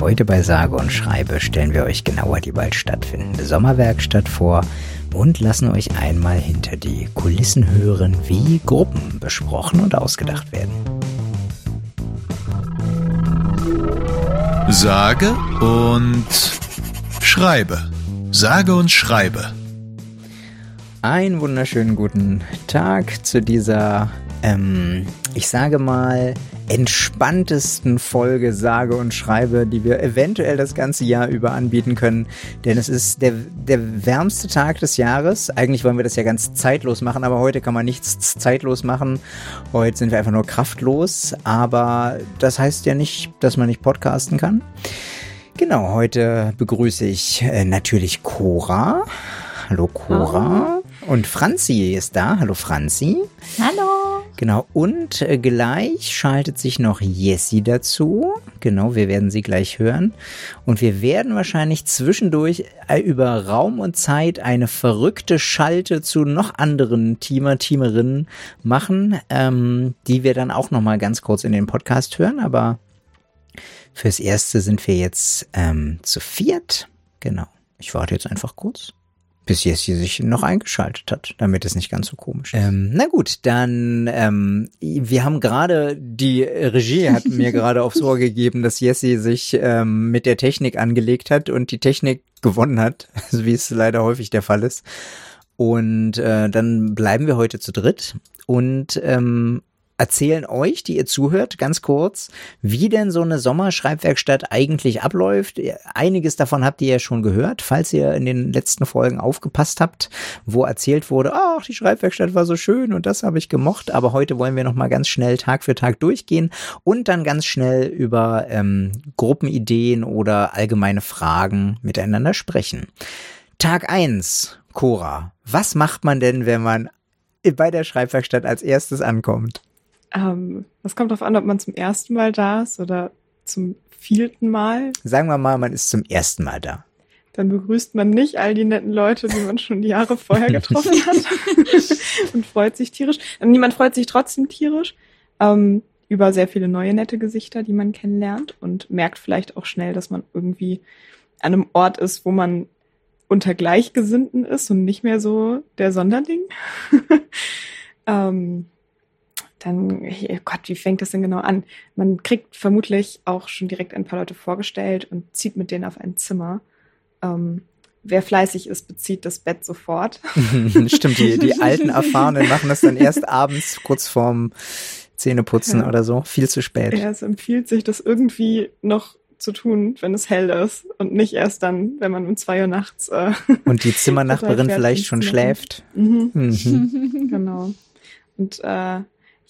Heute bei Sage und Schreibe stellen wir euch genauer die bald stattfindende Sommerwerkstatt vor und lassen euch einmal hinter die Kulissen hören, wie Gruppen besprochen und ausgedacht werden. Sage und Schreibe. Sage und Schreibe. Einen wunderschönen guten Tag zu dieser, ähm, ich sage mal, entspanntesten Folge sage und schreibe, die wir eventuell das ganze Jahr über anbieten können. Denn es ist der, der wärmste Tag des Jahres. Eigentlich wollen wir das ja ganz zeitlos machen, aber heute kann man nichts zeitlos machen. Heute sind wir einfach nur kraftlos. Aber das heißt ja nicht, dass man nicht podcasten kann. Genau, heute begrüße ich äh, natürlich Cora. Hallo Cora. Oh. Und Franzi ist da. Hallo Franzi. Hallo. Genau, und äh, gleich schaltet sich noch Jessie dazu. Genau, wir werden sie gleich hören. Und wir werden wahrscheinlich zwischendurch äh, über Raum und Zeit eine verrückte Schalte zu noch anderen Teamer, Teamerinnen machen, ähm, die wir dann auch nochmal ganz kurz in den Podcast hören. Aber fürs Erste sind wir jetzt ähm, zu viert. Genau. Ich warte jetzt einfach kurz bis Jessie sich noch eingeschaltet hat, damit es nicht ganz so komisch ist. Ähm, na gut, dann ähm, wir haben gerade die Regie hat mir gerade aufs Ohr gegeben, dass Jessie sich ähm, mit der Technik angelegt hat und die Technik gewonnen hat, also wie es leider häufig der Fall ist. Und äh, dann bleiben wir heute zu dritt und ähm, erzählen euch, die ihr zuhört, ganz kurz, wie denn so eine Sommerschreibwerkstatt eigentlich abläuft. Einiges davon habt ihr ja schon gehört, falls ihr in den letzten Folgen aufgepasst habt, wo erzählt wurde, ach, die Schreibwerkstatt war so schön und das habe ich gemocht. Aber heute wollen wir nochmal ganz schnell Tag für Tag durchgehen und dann ganz schnell über ähm, Gruppenideen oder allgemeine Fragen miteinander sprechen. Tag eins, Cora. Was macht man denn, wenn man bei der Schreibwerkstatt als erstes ankommt? Ähm, das kommt darauf an, ob man zum ersten Mal da ist oder zum vierten Mal. Sagen wir mal, man ist zum ersten Mal da. Dann begrüßt man nicht all die netten Leute, die man schon die Jahre vorher getroffen hat und freut sich tierisch. Niemand freut sich trotzdem tierisch ähm, über sehr viele neue nette Gesichter, die man kennenlernt und merkt vielleicht auch schnell, dass man irgendwie an einem Ort ist, wo man unter Gleichgesinnten ist und nicht mehr so der Sonderling. ähm, dann, oh Gott, wie fängt das denn genau an? Man kriegt vermutlich auch schon direkt ein paar Leute vorgestellt und zieht mit denen auf ein Zimmer. Ähm, wer fleißig ist, bezieht das Bett sofort. Stimmt, die, die alten Erfahrenen machen das dann erst abends, kurz vorm Zähneputzen ja. oder so. Viel zu spät. Ja, es empfiehlt sich, das irgendwie noch zu tun, wenn es hell ist und nicht erst dann, wenn man um zwei Uhr nachts. Äh, und die Zimmernachbarin vielleicht schon schläft. Mhm. Mhm. genau. Und äh,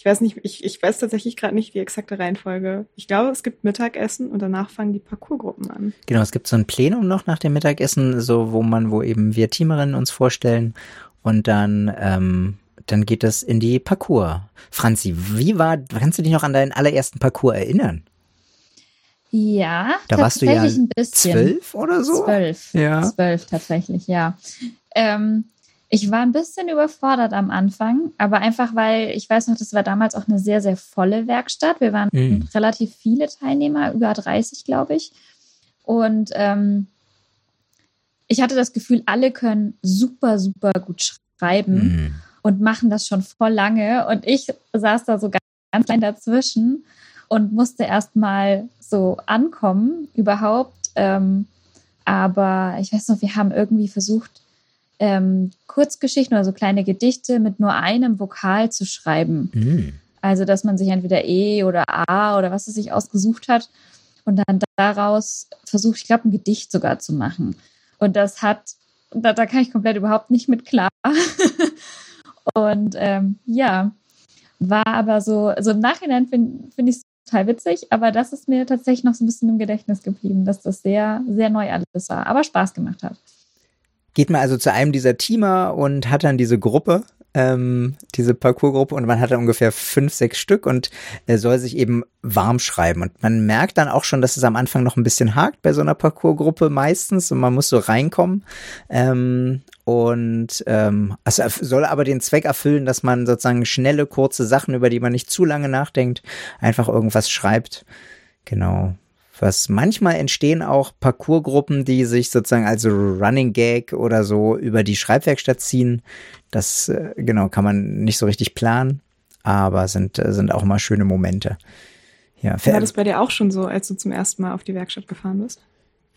ich weiß nicht, ich, ich weiß tatsächlich gerade nicht die exakte Reihenfolge. Ich glaube, es gibt Mittagessen und danach fangen die Parcoursgruppen an. Genau, es gibt so ein Plenum noch nach dem Mittagessen, so wo man, wo eben wir Teamerinnen uns vorstellen und dann ähm, dann geht das in die Parcours. Franzi, wie war, kannst du dich noch an deinen allerersten Parcours erinnern? Ja, da warst du ja ein bisschen. zwölf oder so? Zwölf, ja. zwölf tatsächlich, ja. Ähm, ich war ein bisschen überfordert am Anfang, aber einfach weil ich weiß noch, das war damals auch eine sehr, sehr volle Werkstatt. Wir waren mhm. relativ viele Teilnehmer, über 30, glaube ich. Und ähm, ich hatte das Gefühl, alle können super, super gut schreiben mhm. und machen das schon voll lange. Und ich saß da so ganz klein dazwischen und musste erst mal so ankommen überhaupt. Ähm, aber ich weiß noch, wir haben irgendwie versucht, ähm, Kurzgeschichten oder so kleine Gedichte mit nur einem Vokal zu schreiben. Mhm. Also, dass man sich entweder E oder A oder was es sich ausgesucht hat und dann daraus versucht, ich glaube, ein Gedicht sogar zu machen. Und das hat, da, da kann ich komplett überhaupt nicht mit klar. und ähm, ja, war aber so, so im Nachhinein finde find ich es total witzig, aber das ist mir tatsächlich noch so ein bisschen im Gedächtnis geblieben, dass das sehr, sehr neu alles war, aber Spaß gemacht hat geht man also zu einem dieser Teamer und hat dann diese Gruppe, ähm, diese Parcoursgruppe und man hat dann ungefähr fünf, sechs Stück und er soll sich eben warm schreiben. Und man merkt dann auch schon, dass es am Anfang noch ein bisschen hakt bei so einer Parcoursgruppe meistens und man muss so reinkommen. Ähm, und ähm, also soll aber den Zweck erfüllen, dass man sozusagen schnelle, kurze Sachen, über die man nicht zu lange nachdenkt, einfach irgendwas schreibt. Genau was manchmal entstehen auch Parcoursgruppen, die sich sozusagen als Running Gag oder so über die Schreibwerkstatt ziehen. Das äh, genau kann man nicht so richtig planen, aber sind äh, sind auch mal schöne Momente. Ja, war das bei dir auch schon so, als du zum ersten Mal auf die Werkstatt gefahren bist?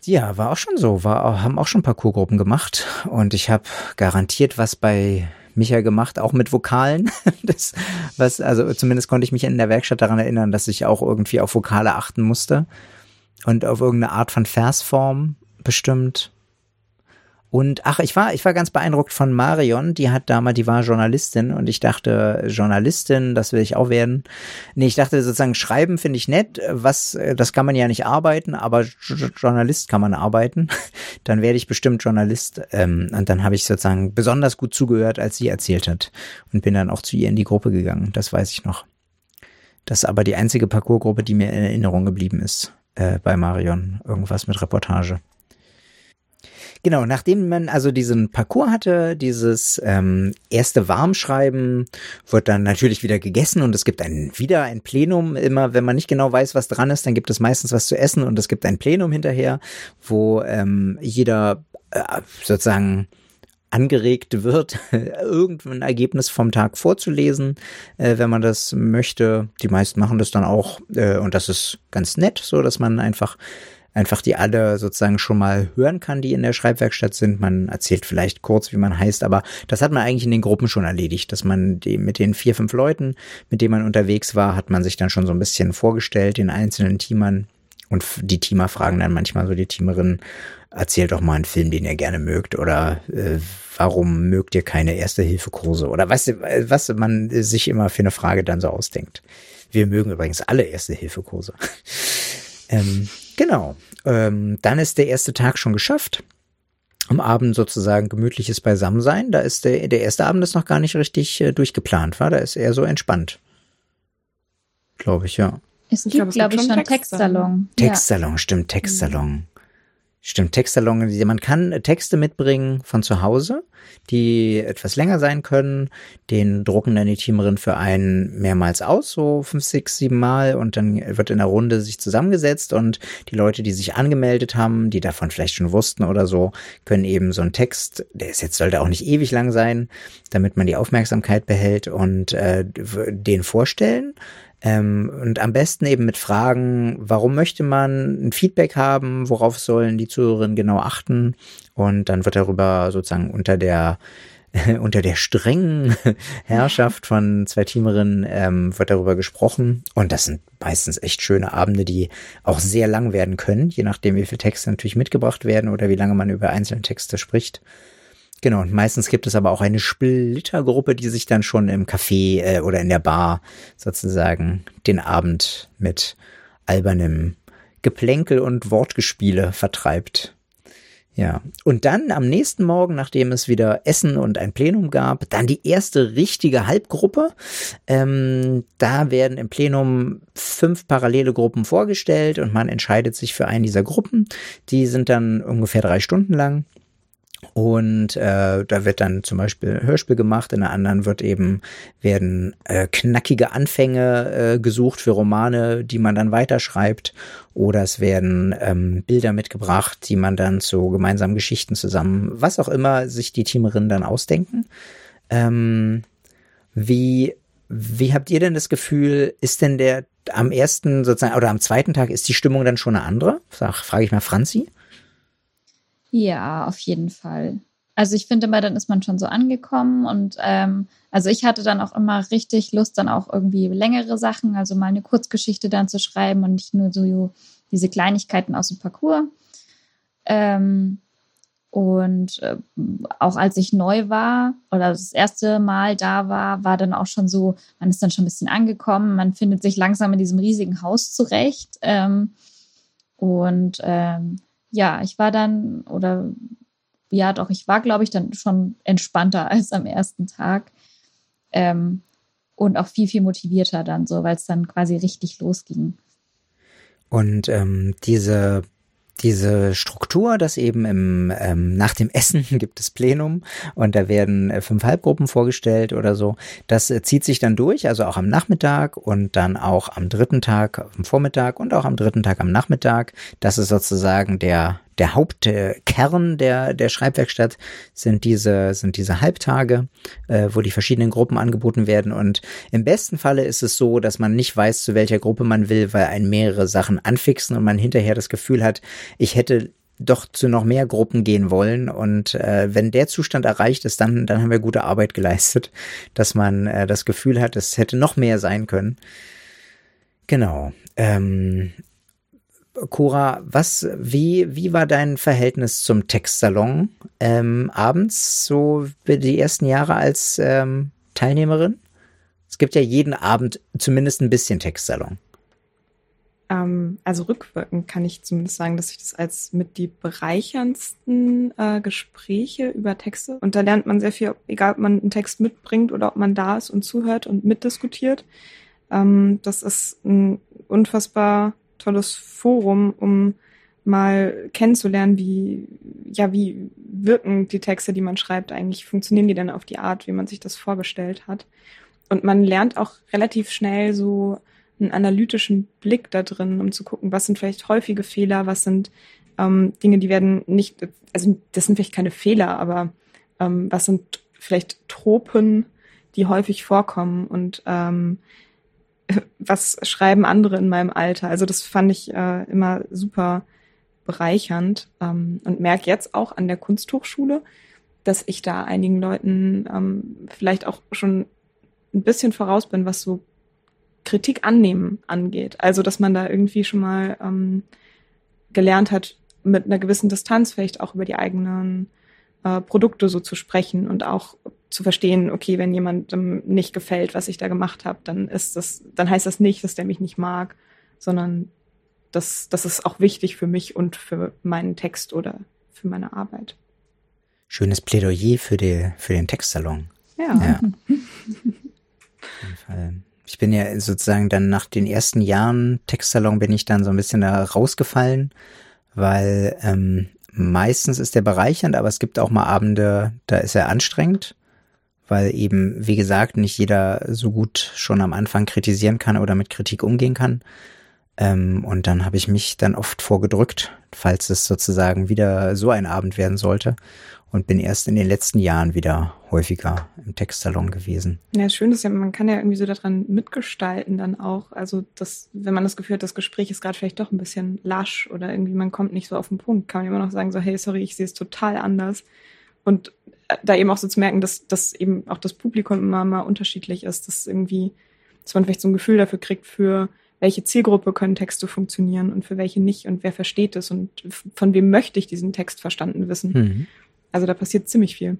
Ja, war auch schon so. War, haben auch schon Parcoursgruppen gemacht und ich habe garantiert was bei Micha gemacht, auch mit Vokalen. Das, was, also zumindest konnte ich mich in der Werkstatt daran erinnern, dass ich auch irgendwie auf Vokale achten musste und auf irgendeine Art von Versform bestimmt. Und ach, ich war, ich war ganz beeindruckt von Marion, die hat damals, die war Journalistin und ich dachte, Journalistin, das will ich auch werden. Nee, ich dachte sozusagen, schreiben finde ich nett, was, das kann man ja nicht arbeiten, aber Journalist kann man arbeiten. Dann werde ich bestimmt Journalist. Ähm, und dann habe ich sozusagen besonders gut zugehört, als sie erzählt hat und bin dann auch zu ihr in die Gruppe gegangen. Das weiß ich noch. Das ist aber die einzige Parcoursgruppe, die mir in Erinnerung geblieben ist äh, bei Marion. Irgendwas mit Reportage. Genau, nachdem man also diesen Parcours hatte, dieses ähm, erste Warmschreiben, wird dann natürlich wieder gegessen und es gibt ein wieder ein Plenum. Immer wenn man nicht genau weiß, was dran ist, dann gibt es meistens was zu essen und es gibt ein Plenum hinterher, wo ähm, jeder äh, sozusagen angeregt wird, irgendein Ergebnis vom Tag vorzulesen, äh, wenn man das möchte. Die meisten machen das dann auch äh, und das ist ganz nett, so dass man einfach einfach die alle sozusagen schon mal hören kann, die in der Schreibwerkstatt sind. Man erzählt vielleicht kurz, wie man heißt, aber das hat man eigentlich in den Gruppen schon erledigt, dass man die, mit den vier, fünf Leuten, mit denen man unterwegs war, hat man sich dann schon so ein bisschen vorgestellt, den einzelnen Teamern. Und die Teamer fragen dann manchmal so die Teamerin, erzählt doch mal einen Film, den ihr gerne mögt oder äh, warum mögt ihr keine Erste-Hilfe-Kurse oder was, was man sich immer für eine Frage dann so ausdenkt. Wir mögen übrigens alle Erste-Hilfe-Kurse. ähm, Genau. Ähm, dann ist der erste Tag schon geschafft. Am Abend sozusagen gemütliches Beisammensein. Da ist der, der erste Abend ist noch gar nicht richtig äh, durchgeplant, war. Da ist eher so entspannt. Glaube ich, ja. Es gibt, glaube ich, glaub ich, schon Textsalon. Textsalon, ja. stimmt, Textsalon. Stimmt, Textsalon, man kann Texte mitbringen von zu Hause, die etwas länger sein können. Den drucken dann die Teamerin für einen mehrmals aus, so fünf, sechs, sieben Mal und dann wird in der Runde sich zusammengesetzt und die Leute, die sich angemeldet haben, die davon vielleicht schon wussten oder so, können eben so einen Text, der ist jetzt sollte auch nicht ewig lang sein, damit man die Aufmerksamkeit behält und äh, den vorstellen. Ähm, und am besten eben mit Fragen, warum möchte man ein Feedback haben, worauf sollen die Zuhörerinnen genau achten. Und dann wird darüber sozusagen unter der unter der strengen Herrschaft von zwei Teamerinnen ähm, wird darüber gesprochen. Und das sind meistens echt schöne Abende, die auch sehr lang werden können, je nachdem, wie viele Texte natürlich mitgebracht werden oder wie lange man über einzelne Texte spricht. Genau, und meistens gibt es aber auch eine Splittergruppe, die sich dann schon im Café äh, oder in der Bar sozusagen den Abend mit albernem Geplänkel und Wortgespiele vertreibt. Ja, und dann am nächsten Morgen, nachdem es wieder Essen und ein Plenum gab, dann die erste richtige Halbgruppe. Ähm, da werden im Plenum fünf parallele Gruppen vorgestellt und man entscheidet sich für eine dieser Gruppen. Die sind dann ungefähr drei Stunden lang. Und äh, da wird dann zum Beispiel Hörspiel gemacht, in der anderen wird eben werden äh, knackige Anfänge äh, gesucht für Romane, die man dann weiterschreibt, oder es werden ähm, Bilder mitgebracht, die man dann zu gemeinsamen Geschichten zusammen, was auch immer sich die Teamerinnen dann ausdenken. Ähm, wie wie habt ihr denn das Gefühl, ist denn der am ersten sozusagen oder am zweiten Tag ist die Stimmung dann schon eine andere? Sag, frage ich mal Franzi. Ja, auf jeden Fall. Also ich finde immer, dann ist man schon so angekommen und ähm, also ich hatte dann auch immer richtig Lust, dann auch irgendwie längere Sachen, also mal eine Kurzgeschichte dann zu schreiben und nicht nur so diese Kleinigkeiten aus dem Parcours. Ähm, und äh, auch als ich neu war oder das erste Mal da war, war dann auch schon so, man ist dann schon ein bisschen angekommen, man findet sich langsam in diesem riesigen Haus zurecht. Ähm, und ähm, ja, ich war dann, oder ja, doch, ich war, glaube ich, dann schon entspannter als am ersten Tag. Ähm, und auch viel, viel motivierter dann so, weil es dann quasi richtig losging. Und ähm, diese diese Struktur, dass eben im, ähm, nach dem Essen gibt es Plenum und da werden äh, fünf Halbgruppen vorgestellt oder so. Das äh, zieht sich dann durch, also auch am Nachmittag und dann auch am dritten Tag am Vormittag und auch am dritten Tag am Nachmittag. Das ist sozusagen der der Hauptkern der, der Schreibwerkstatt sind diese, sind diese Halbtage, äh, wo die verschiedenen Gruppen angeboten werden. Und im besten Falle ist es so, dass man nicht weiß, zu welcher Gruppe man will, weil einen mehrere Sachen anfixen und man hinterher das Gefühl hat, ich hätte doch zu noch mehr Gruppen gehen wollen. Und äh, wenn der Zustand erreicht ist, dann, dann haben wir gute Arbeit geleistet, dass man äh, das Gefühl hat, es hätte noch mehr sein können. Genau. Ähm, Cora, was, wie, wie war dein Verhältnis zum Textsalon ähm, abends, so die ersten Jahre als ähm, Teilnehmerin? Es gibt ja jeden Abend zumindest ein bisschen Textsalon. Ähm, also rückwirkend kann ich zumindest sagen, dass ich das als mit die bereicherndsten äh, Gespräche über Texte und da lernt man sehr viel, egal ob man einen Text mitbringt oder ob man da ist und zuhört und mitdiskutiert. Ähm, das ist ein unfassbar tolles Forum, um mal kennenzulernen, wie, ja, wie wirken die Texte, die man schreibt, eigentlich, funktionieren die denn auf die Art, wie man sich das vorgestellt hat. Und man lernt auch relativ schnell so einen analytischen Blick da drin, um zu gucken, was sind vielleicht häufige Fehler, was sind ähm, Dinge, die werden nicht, also das sind vielleicht keine Fehler, aber ähm, was sind vielleicht Tropen, die häufig vorkommen und ähm, was schreiben andere in meinem Alter. Also das fand ich äh, immer super bereichernd ähm, und merke jetzt auch an der Kunsthochschule, dass ich da einigen Leuten ähm, vielleicht auch schon ein bisschen voraus bin, was so Kritik annehmen angeht. Also dass man da irgendwie schon mal ähm, gelernt hat, mit einer gewissen Distanz vielleicht auch über die eigenen äh, Produkte so zu sprechen und auch zu verstehen, okay, wenn jemandem nicht gefällt, was ich da gemacht habe, dann ist das, dann heißt das nicht, dass der mich nicht mag, sondern das, das ist auch wichtig für mich und für meinen Text oder für meine Arbeit. Schönes Plädoyer für, die, für den Textsalon. Ja. ja. Ich bin ja sozusagen dann nach den ersten Jahren Textsalon bin ich dann so ein bisschen da rausgefallen, weil ähm, meistens ist der bereichernd, aber es gibt auch mal Abende, da ist er anstrengend weil eben, wie gesagt, nicht jeder so gut schon am Anfang kritisieren kann oder mit Kritik umgehen kann. Ähm, und dann habe ich mich dann oft vorgedrückt, falls es sozusagen wieder so ein Abend werden sollte. Und bin erst in den letzten Jahren wieder häufiger im Textsalon gewesen. Ja, schön ist ja, man kann ja irgendwie so daran mitgestalten dann auch. Also das, wenn man das Gefühl hat, das Gespräch ist gerade vielleicht doch ein bisschen lasch oder irgendwie man kommt nicht so auf den Punkt, kann man immer noch sagen so, hey, sorry, ich sehe es total anders. Und da eben auch so zu merken, dass, dass eben auch das Publikum immer mal unterschiedlich ist, dass irgendwie, dass man vielleicht so ein Gefühl dafür kriegt, für welche Zielgruppe können Texte funktionieren und für welche nicht und wer versteht es und von wem möchte ich diesen Text verstanden wissen. Mhm. Also da passiert ziemlich viel.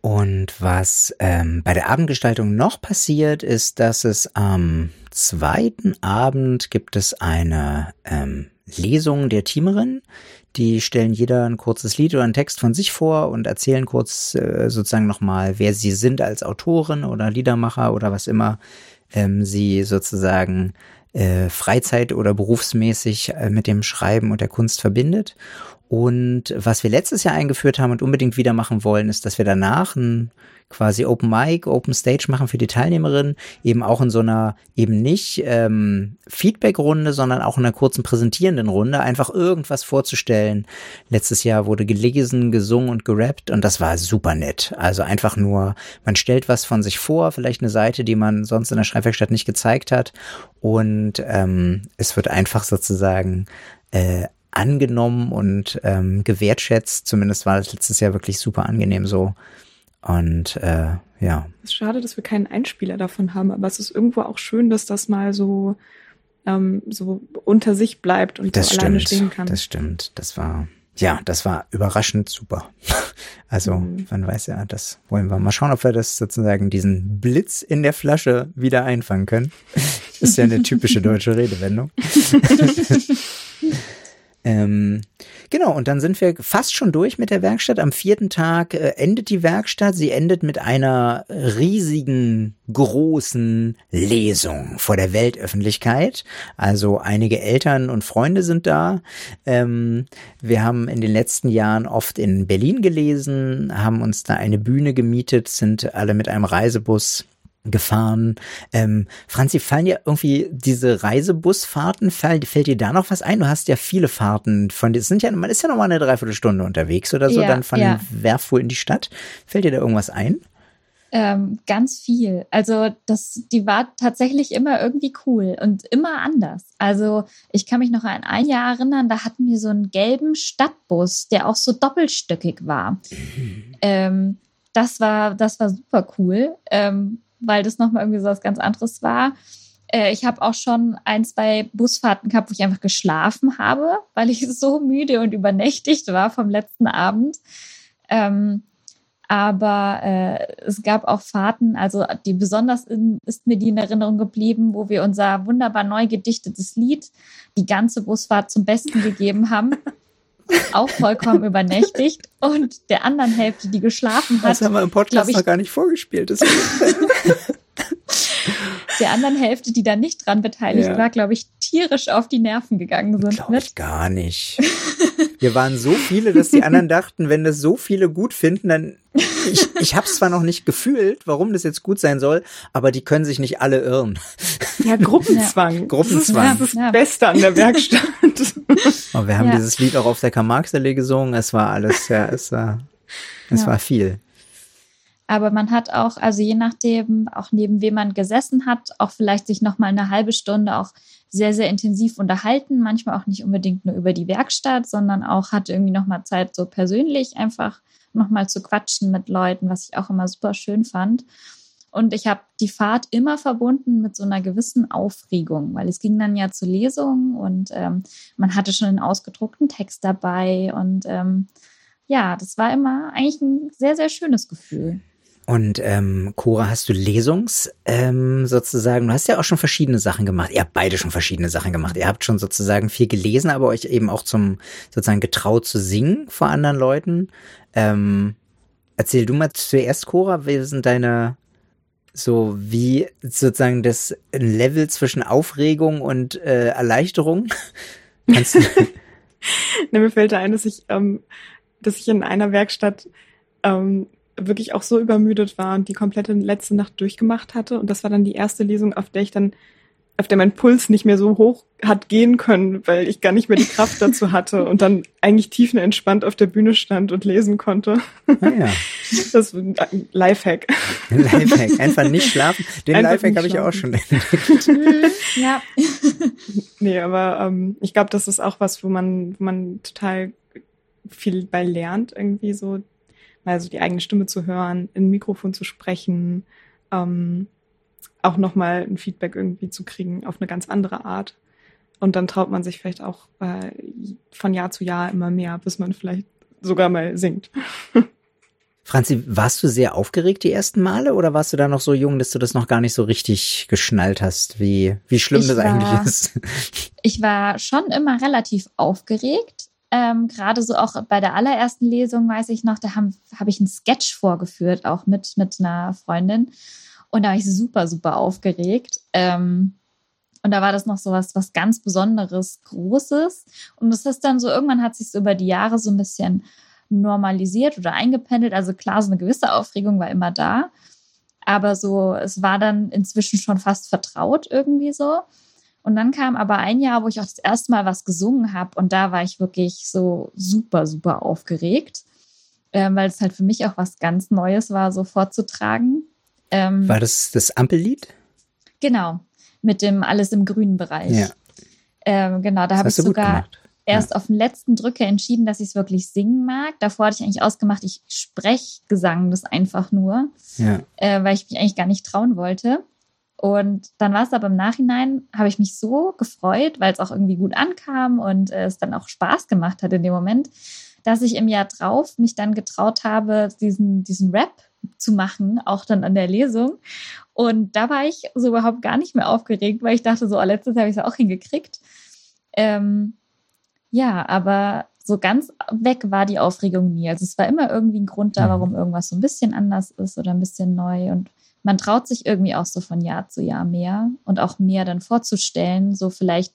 Und was ähm, bei der Abendgestaltung noch passiert, ist, dass es am zweiten Abend gibt es eine ähm, Lesung der Teamerin, die stellen jeder ein kurzes Lied oder einen Text von sich vor und erzählen kurz äh, sozusagen nochmal, wer sie sind als Autorin oder Liedermacher oder was immer ähm, sie sozusagen äh, Freizeit oder berufsmäßig äh, mit dem Schreiben und der Kunst verbindet. Und was wir letztes Jahr eingeführt haben und unbedingt wieder machen wollen, ist, dass wir danach ein quasi Open Mic, Open Stage machen für die Teilnehmerinnen, eben auch in so einer eben nicht ähm, Feedback-Runde, sondern auch in einer kurzen präsentierenden Runde, einfach irgendwas vorzustellen. Letztes Jahr wurde gelesen, gesungen und gerappt und das war super nett. Also einfach nur, man stellt was von sich vor, vielleicht eine Seite, die man sonst in der Schreibwerkstatt nicht gezeigt hat und ähm, es wird einfach sozusagen äh, angenommen und ähm, gewertschätzt. Zumindest war das letztes Jahr wirklich super angenehm so. Und äh, ja. Es ist schade, dass wir keinen Einspieler davon haben, aber es ist irgendwo auch schön, dass das mal so, ähm, so unter sich bleibt und das so stimmt, alleine stehen kann. Das stimmt. Das war, ja, das war überraschend super. Also, mhm. man weiß ja, das wollen wir mal schauen, ob wir das sozusagen diesen Blitz in der Flasche wieder einfangen können. Das ist ja eine typische deutsche Redewendung. Ähm, genau, und dann sind wir fast schon durch mit der Werkstatt. Am vierten Tag äh, endet die Werkstatt. Sie endet mit einer riesigen, großen Lesung vor der Weltöffentlichkeit. Also einige Eltern und Freunde sind da. Ähm, wir haben in den letzten Jahren oft in Berlin gelesen, haben uns da eine Bühne gemietet, sind alle mit einem Reisebus gefahren. Ähm, Franzi, fallen dir irgendwie diese Reisebusfahrten, fällt, fällt dir da noch was ein? Du hast ja viele Fahrten von dir. Sind ja, man ist ja noch mal eine Dreiviertelstunde unterwegs oder so, ja, dann von ja. Werfuhr in die Stadt. Fällt dir da irgendwas ein? Ähm, ganz viel. Also das, die war tatsächlich immer irgendwie cool und immer anders. Also ich kann mich noch an ein Jahr erinnern, da hatten wir so einen gelben Stadtbus, der auch so doppelstöckig war. Mhm. Ähm, das war, das war super cool. Ähm, weil das nochmal irgendwie so was ganz anderes war. Äh, ich habe auch schon ein, zwei Busfahrten gehabt, wo ich einfach geschlafen habe, weil ich so müde und übernächtigt war vom letzten Abend. Ähm, aber äh, es gab auch Fahrten, also die besonders in, ist mir die in Erinnerung geblieben, wo wir unser wunderbar neu gedichtetes Lied die ganze Busfahrt zum Besten gegeben haben. auch vollkommen übernächtigt und der anderen Hälfte, die geschlafen hat. Das haben wir im Podcast ich, noch gar nicht vorgespielt. der anderen Hälfte, die da nicht dran beteiligt ja. war, glaube ich, tierisch auf die Nerven gegangen sind. Glaube ich gar nicht. Wir waren so viele, dass die anderen dachten, wenn das so viele gut finden, dann ich, ich habe es zwar noch nicht gefühlt, warum das jetzt gut sein soll, aber die können sich nicht alle irren. Ja, Gruppenzwang. Ja. Gruppenzwang. Das ist das Beste an der Werkstatt. Oh, wir haben ja. dieses Lied auch auf der Karl-Marx-Allee gesungen. Es war alles, ja, es war, es ja. war viel. Aber man hat auch, also je nachdem, auch neben wem man gesessen hat, auch vielleicht sich noch mal eine halbe Stunde auch sehr, sehr intensiv unterhalten. Manchmal auch nicht unbedingt nur über die Werkstatt, sondern auch hat irgendwie noch mal Zeit, so persönlich einfach noch mal zu quatschen mit Leuten, was ich auch immer super schön fand. Und ich habe die Fahrt immer verbunden mit so einer gewissen Aufregung, weil es ging dann ja zur Lesung und ähm, man hatte schon einen ausgedruckten Text dabei. Und ähm, ja, das war immer eigentlich ein sehr, sehr schönes Gefühl. Und ähm, Cora, hast du Lesungs ähm, sozusagen, du hast ja auch schon verschiedene Sachen gemacht. Ihr habt beide schon verschiedene Sachen gemacht. Ihr habt schon sozusagen viel gelesen, aber euch eben auch zum sozusagen getraut zu singen vor anderen Leuten. Ähm, erzähl du mal zuerst, Cora, wie sind deine so wie sozusagen das Level zwischen Aufregung und äh, Erleichterung? Kannst du ne, mir fällt da ein, dass ich, ähm, dass ich in einer Werkstatt ähm, wirklich auch so übermüdet war und die komplette letzte Nacht durchgemacht hatte. Und das war dann die erste Lesung, auf der ich dann, auf der mein Puls nicht mehr so hoch hat gehen können, weil ich gar nicht mehr die Kraft dazu hatte und dann eigentlich tiefenentspannt auf der Bühne stand und lesen konnte. Ah, ja. Das ist ein Lifehack. Lifehack. Einfach nicht schlafen. Den Einfach Lifehack habe ich auch schon entdeckt. ja. Nee, aber ähm, ich glaube, das ist auch was, wo man, wo man total viel bei lernt, irgendwie so mal so die eigene Stimme zu hören, in ein Mikrofon zu sprechen, ähm, auch nochmal ein Feedback irgendwie zu kriegen auf eine ganz andere Art. Und dann traut man sich vielleicht auch äh, von Jahr zu Jahr immer mehr, bis man vielleicht sogar mal singt. Franzi, warst du sehr aufgeregt die ersten Male oder warst du da noch so jung, dass du das noch gar nicht so richtig geschnallt hast, wie, wie schlimm ich das war, eigentlich ist? Ich war schon immer relativ aufgeregt. Ähm, Gerade so auch bei der allerersten Lesung, weiß ich noch, da habe hab ich einen Sketch vorgeführt, auch mit, mit einer Freundin. Und da war ich super, super aufgeregt. Ähm, und da war das noch so was, was ganz Besonderes, Großes. Und das ist dann so, irgendwann hat sich so über die Jahre so ein bisschen normalisiert oder eingependelt. Also klar, so eine gewisse Aufregung war immer da. Aber so, es war dann inzwischen schon fast vertraut irgendwie so. Und dann kam aber ein Jahr, wo ich auch das erste Mal was gesungen habe und da war ich wirklich so super, super aufgeregt, ähm, weil es halt für mich auch was ganz Neues war, so vorzutragen. Ähm, war das das Ampellied? Genau, mit dem Alles im grünen Bereich. Ja. Ähm, genau, da habe ich sogar erst ja. auf den letzten Drücker entschieden, dass ich es wirklich singen mag. Davor hatte ich eigentlich ausgemacht, ich spreche Gesang das einfach nur, ja. äh, weil ich mich eigentlich gar nicht trauen wollte. Und dann war es aber im Nachhinein, habe ich mich so gefreut, weil es auch irgendwie gut ankam und äh, es dann auch Spaß gemacht hat in dem Moment, dass ich im Jahr drauf mich dann getraut habe, diesen, diesen Rap zu machen, auch dann an der Lesung. Und da war ich so überhaupt gar nicht mehr aufgeregt, weil ich dachte, so, oh, letztes Jahr habe ich es auch hingekriegt. Ähm, Ja, aber so ganz weg war die Aufregung nie. Also es war immer irgendwie ein Grund da, mhm. warum irgendwas so ein bisschen anders ist oder ein bisschen neu. Und man traut sich irgendwie auch so von Jahr zu Jahr mehr und auch mehr dann vorzustellen. So vielleicht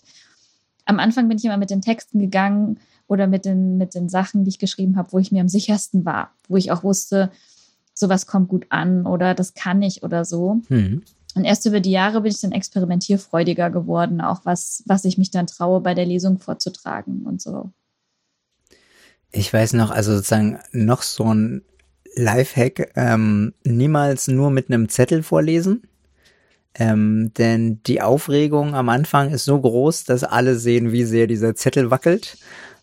am Anfang bin ich immer mit den Texten gegangen oder mit den, mit den Sachen, die ich geschrieben habe, wo ich mir am sichersten war, wo ich auch wusste, sowas kommt gut an oder das kann ich oder so. Mhm. Und erst über die Jahre bin ich dann experimentierfreudiger geworden, auch was, was ich mich dann traue, bei der Lesung vorzutragen und so. Ich weiß noch, also sozusagen noch so ein Lifehack, ähm, niemals nur mit einem Zettel vorlesen. Ähm, denn die Aufregung am Anfang ist so groß, dass alle sehen, wie sehr dieser Zettel wackelt.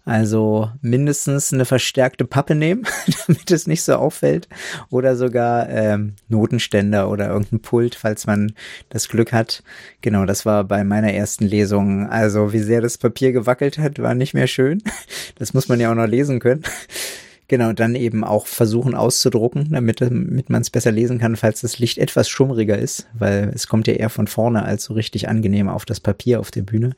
Also mindestens eine verstärkte Pappe nehmen, damit es nicht so auffällt. Oder sogar ähm, Notenständer oder irgendein Pult, falls man das Glück hat. Genau, das war bei meiner ersten Lesung. Also wie sehr das Papier gewackelt hat, war nicht mehr schön. Das muss man ja auch noch lesen können. Genau, dann eben auch versuchen auszudrucken, damit, damit man es besser lesen kann, falls das Licht etwas schummriger ist, weil es kommt ja eher von vorne als so richtig angenehm auf das Papier auf der Bühne.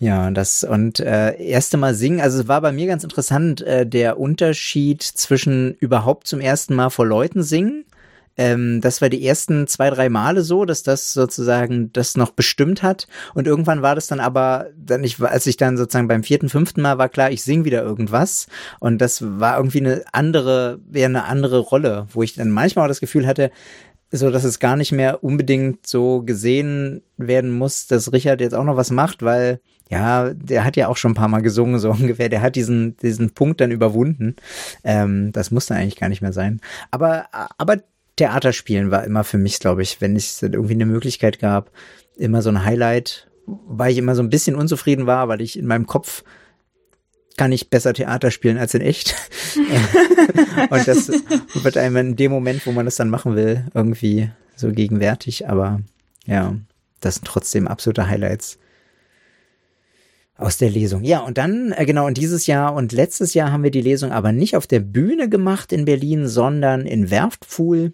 Ja, das und äh, erste Mal singen, also es war bei mir ganz interessant, äh, der Unterschied zwischen überhaupt zum ersten Mal vor Leuten singen. Ähm, das war die ersten zwei, drei Male so, dass das sozusagen das noch bestimmt hat. Und irgendwann war das dann aber, dann ich, als ich dann sozusagen beim vierten, fünften Mal war klar, ich sing wieder irgendwas. Und das war irgendwie eine andere, wäre eine andere Rolle, wo ich dann manchmal auch das Gefühl hatte, so dass es gar nicht mehr unbedingt so gesehen werden muss, dass Richard jetzt auch noch was macht, weil ja, der hat ja auch schon ein paar Mal gesungen, so ungefähr. Der hat diesen, diesen Punkt dann überwunden. Ähm, das muss dann eigentlich gar nicht mehr sein. Aber, aber Theaterspielen war immer für mich, glaube ich, wenn es irgendwie eine Möglichkeit gab, immer so ein Highlight, weil ich immer so ein bisschen unzufrieden war, weil ich in meinem Kopf kann ich besser Theater spielen als in echt. und das wird einem in dem Moment, wo man das dann machen will, irgendwie so gegenwärtig. Aber ja, das sind trotzdem absolute Highlights aus der Lesung. Ja, und dann, äh, genau, und dieses Jahr und letztes Jahr haben wir die Lesung aber nicht auf der Bühne gemacht in Berlin, sondern in Werftpfuhl.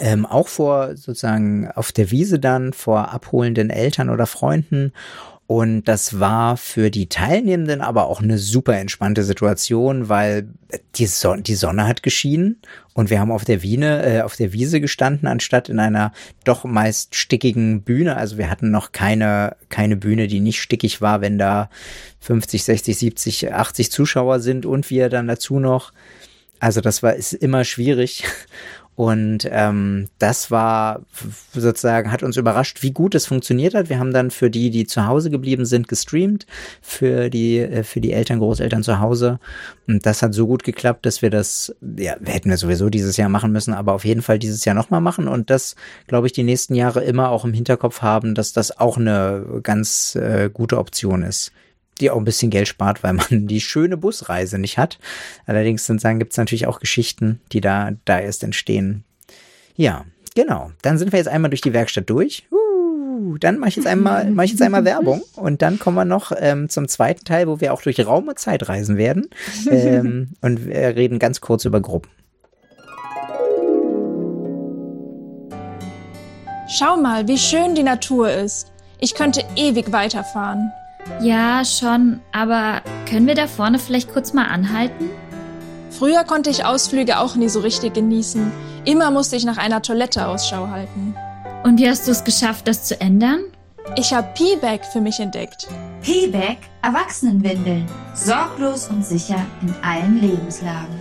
Ähm, auch vor sozusagen auf der Wiese dann vor abholenden Eltern oder Freunden und das war für die Teilnehmenden aber auch eine super entspannte Situation, weil die, Son die Sonne hat geschienen und wir haben auf der Wiene, äh, auf der Wiese gestanden, anstatt in einer doch meist stickigen Bühne. Also wir hatten noch keine, keine Bühne, die nicht stickig war, wenn da 50, 60, 70, 80 Zuschauer sind und wir dann dazu noch also das war ist immer schwierig und ähm, das war sozusagen, hat uns überrascht, wie gut es funktioniert hat. Wir haben dann für die, die zu Hause geblieben sind, gestreamt, für die, äh, für die Eltern, Großeltern zu Hause. Und das hat so gut geklappt, dass wir das, ja, hätten wir sowieso dieses Jahr machen müssen, aber auf jeden Fall dieses Jahr nochmal machen. Und das, glaube ich, die nächsten Jahre immer auch im Hinterkopf haben, dass das auch eine ganz äh, gute Option ist die auch ein bisschen Geld spart, weil man die schöne Busreise nicht hat. Allerdings sind sagen, gibt es natürlich auch Geschichten, die da, da erst entstehen. Ja, genau. Dann sind wir jetzt einmal durch die Werkstatt durch. Uh, dann mache ich jetzt einmal, mache ich jetzt einmal Werbung und dann kommen wir noch ähm, zum zweiten Teil, wo wir auch durch Raum und Zeit reisen werden ähm, und wir reden ganz kurz über Gruppen. Schau mal, wie schön die Natur ist. Ich könnte ewig weiterfahren. Ja, schon, aber können wir da vorne vielleicht kurz mal anhalten? Früher konnte ich Ausflüge auch nie so richtig genießen. Immer musste ich nach einer Toilette Ausschau halten. Und wie hast du es geschafft, das zu ändern? Ich habe P-Bag für mich entdeckt. P-Bag Erwachsenenwindeln. Sorglos und sicher in allen Lebenslagen.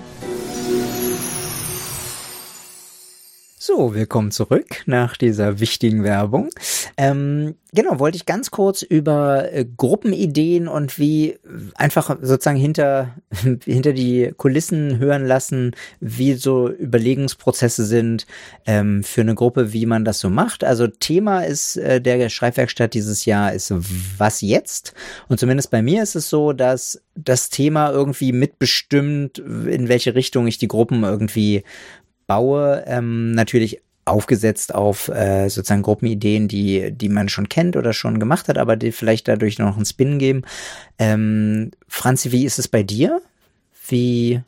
So, willkommen zurück nach dieser wichtigen Werbung. Ähm, genau, wollte ich ganz kurz über äh, Gruppenideen und wie einfach sozusagen hinter, hinter die Kulissen hören lassen, wie so Überlegungsprozesse sind ähm, für eine Gruppe, wie man das so macht. Also Thema ist äh, der Schreibwerkstatt dieses Jahr ist was jetzt? Und zumindest bei mir ist es so, dass das Thema irgendwie mitbestimmt, in welche Richtung ich die Gruppen irgendwie baue, ähm, natürlich aufgesetzt auf äh, sozusagen Gruppenideen, die, die man schon kennt oder schon gemacht hat, aber die vielleicht dadurch noch einen Spin geben. Ähm, Franzi, wie ist es bei dir? Wie?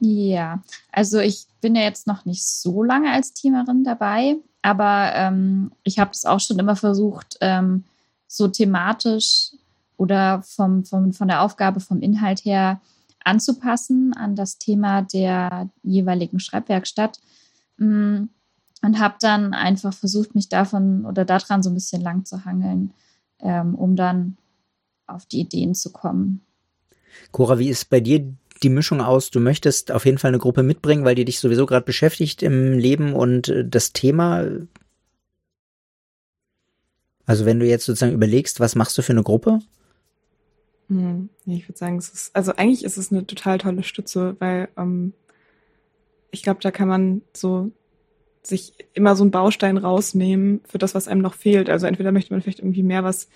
Ja, also ich bin ja jetzt noch nicht so lange als Teamerin dabei, aber ähm, ich habe es auch schon immer versucht, ähm, so thematisch oder vom, vom, von der Aufgabe, vom Inhalt her anzupassen an das Thema der jeweiligen Schreibwerkstatt. Mm, und habe dann einfach versucht, mich davon oder daran so ein bisschen lang zu hangeln, ähm, um dann auf die Ideen zu kommen. Cora, wie ist bei dir die Mischung aus? Du möchtest auf jeden Fall eine Gruppe mitbringen, weil die dich sowieso gerade beschäftigt im Leben und äh, das Thema. Also wenn du jetzt sozusagen überlegst, was machst du für eine Gruppe? Hm, ich würde sagen, es ist, also eigentlich ist es eine total tolle Stütze, weil ähm, ich glaube, da kann man so sich immer so einen Baustein rausnehmen für das, was einem noch fehlt. Also entweder möchte man vielleicht irgendwie mehr was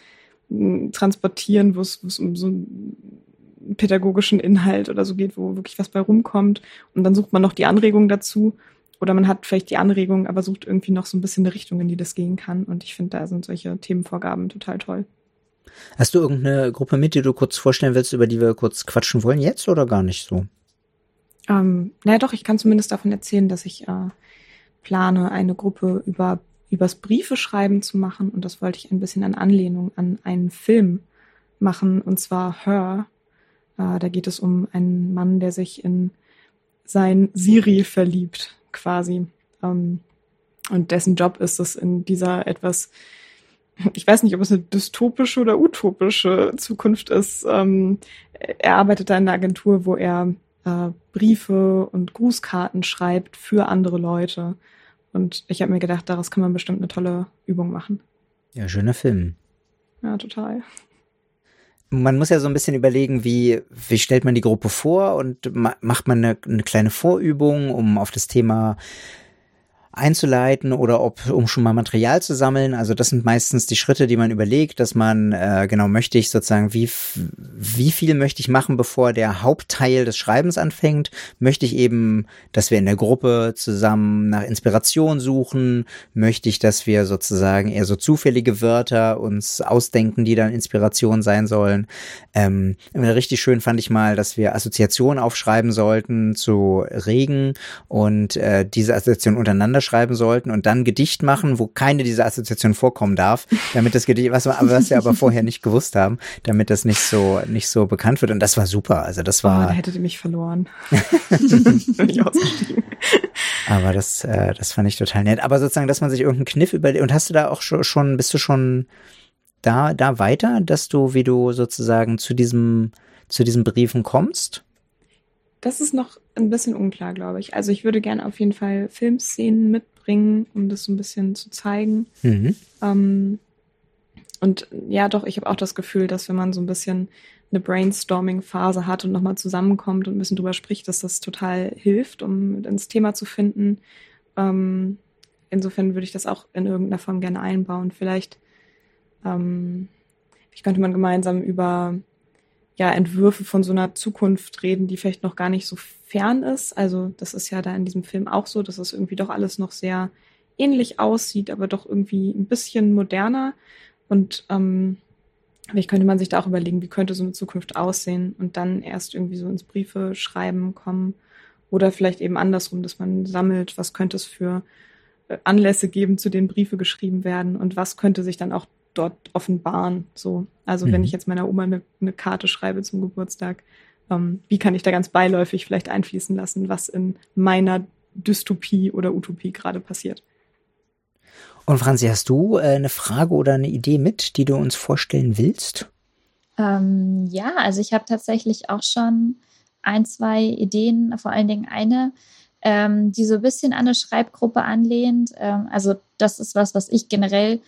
hm, transportieren, wo es um so einen pädagogischen Inhalt oder so geht, wo wirklich was bei rumkommt. Und dann sucht man noch die Anregung dazu. Oder man hat vielleicht die Anregung, aber sucht irgendwie noch so ein bisschen eine Richtung, in die das gehen kann. Und ich finde, da sind solche Themenvorgaben total toll. Hast du irgendeine Gruppe mit, die du kurz vorstellen willst, über die wir kurz quatschen wollen jetzt oder gar nicht so? Ähm, naja, doch, ich kann zumindest davon erzählen, dass ich äh, plane, eine Gruppe über übers Briefe schreiben zu machen. Und das wollte ich ein bisschen an Anlehnung an einen Film machen, und zwar Her. Äh, da geht es um einen Mann, der sich in sein Siri verliebt, quasi. Ähm, und dessen Job ist es in dieser etwas, ich weiß nicht, ob es eine dystopische oder utopische Zukunft ist. Ähm, er arbeitet da in einer Agentur, wo er äh, Briefe und Grußkarten schreibt für andere Leute. Und ich habe mir gedacht, daraus kann man bestimmt eine tolle Übung machen. Ja, schöner Film. Ja, total. Man muss ja so ein bisschen überlegen, wie, wie stellt man die Gruppe vor und macht man eine, eine kleine Vorübung, um auf das Thema einzuleiten oder ob um schon mal Material zu sammeln. Also das sind meistens die Schritte, die man überlegt, dass man äh, genau möchte ich sozusagen wie wie viel möchte ich machen, bevor der Hauptteil des Schreibens anfängt. Möchte ich eben, dass wir in der Gruppe zusammen nach Inspiration suchen. Möchte ich, dass wir sozusagen eher so zufällige Wörter uns ausdenken, die dann Inspiration sein sollen. Ähm, richtig schön fand ich mal, dass wir Assoziationen aufschreiben sollten zu Regen und äh, diese Assoziationen untereinander schreiben sollten und dann ein Gedicht machen, wo keine dieser Assoziationen vorkommen darf, damit das Gedicht, was, was wir aber vorher nicht gewusst haben, damit das nicht so, nicht so bekannt wird. Und das war super. Also das war. Oh, da hättet ihr mich verloren. aber das, äh, das fand ich total nett. Aber sozusagen, dass man sich irgendeinen Kniff überlegt. Und hast du da auch schon, schon bist du schon da, da weiter, dass du, wie du sozusagen zu diesem, zu diesen Briefen kommst? Das ist noch ein bisschen unklar, glaube ich. Also ich würde gerne auf jeden Fall Filmszenen mitbringen, um das so ein bisschen zu zeigen. Mhm. Ähm, und ja, doch, ich habe auch das Gefühl, dass wenn man so ein bisschen eine Brainstorming-Phase hat und nochmal zusammenkommt und ein bisschen drüber spricht, dass das total hilft, um ins Thema zu finden. Ähm, insofern würde ich das auch in irgendeiner Form gerne einbauen. Vielleicht, ähm, vielleicht könnte man gemeinsam über ja, Entwürfe von so einer Zukunft reden, die vielleicht noch gar nicht so fern ist. Also das ist ja da in diesem Film auch so, dass es irgendwie doch alles noch sehr ähnlich aussieht, aber doch irgendwie ein bisschen moderner. Und ähm, vielleicht könnte man sich da auch überlegen, wie könnte so eine Zukunft aussehen und dann erst irgendwie so ins Briefe schreiben kommen. Oder vielleicht eben andersrum, dass man sammelt, was könnte es für äh, Anlässe geben, zu denen Briefe geschrieben werden und was könnte sich dann auch dort offenbaren. So, also mhm. wenn ich jetzt meiner Oma eine, eine Karte schreibe zum Geburtstag, ähm, wie kann ich da ganz beiläufig vielleicht einfließen lassen, was in meiner Dystopie oder Utopie gerade passiert. Und Franzi, hast du äh, eine Frage oder eine Idee mit, die du uns vorstellen willst? Ähm, ja, also ich habe tatsächlich auch schon ein, zwei Ideen, vor allen Dingen eine, ähm, die so ein bisschen an eine Schreibgruppe anlehnt. Ähm, also das ist was, was ich generell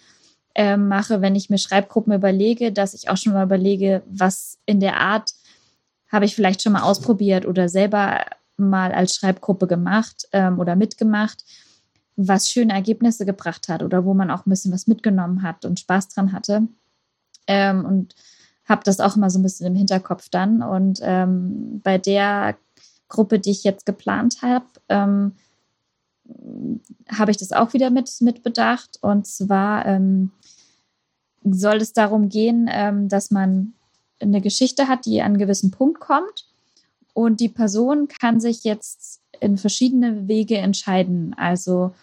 äh, mache, wenn ich mir Schreibgruppen überlege, dass ich auch schon mal überlege, was in der Art habe ich vielleicht schon mal ausprobiert oder selber mal als Schreibgruppe gemacht ähm, oder mitgemacht, was schöne Ergebnisse gebracht hat oder wo man auch ein bisschen was mitgenommen hat und Spaß dran hatte. Ähm, und habe das auch immer so ein bisschen im Hinterkopf dann. Und ähm, bei der Gruppe, die ich jetzt geplant habe, ähm, habe ich das auch wieder mit, mit bedacht. Und zwar ähm, soll es darum gehen, ähm, dass man eine Geschichte hat, die an einen gewissen Punkt kommt. Und die Person kann sich jetzt in verschiedene Wege entscheiden. Also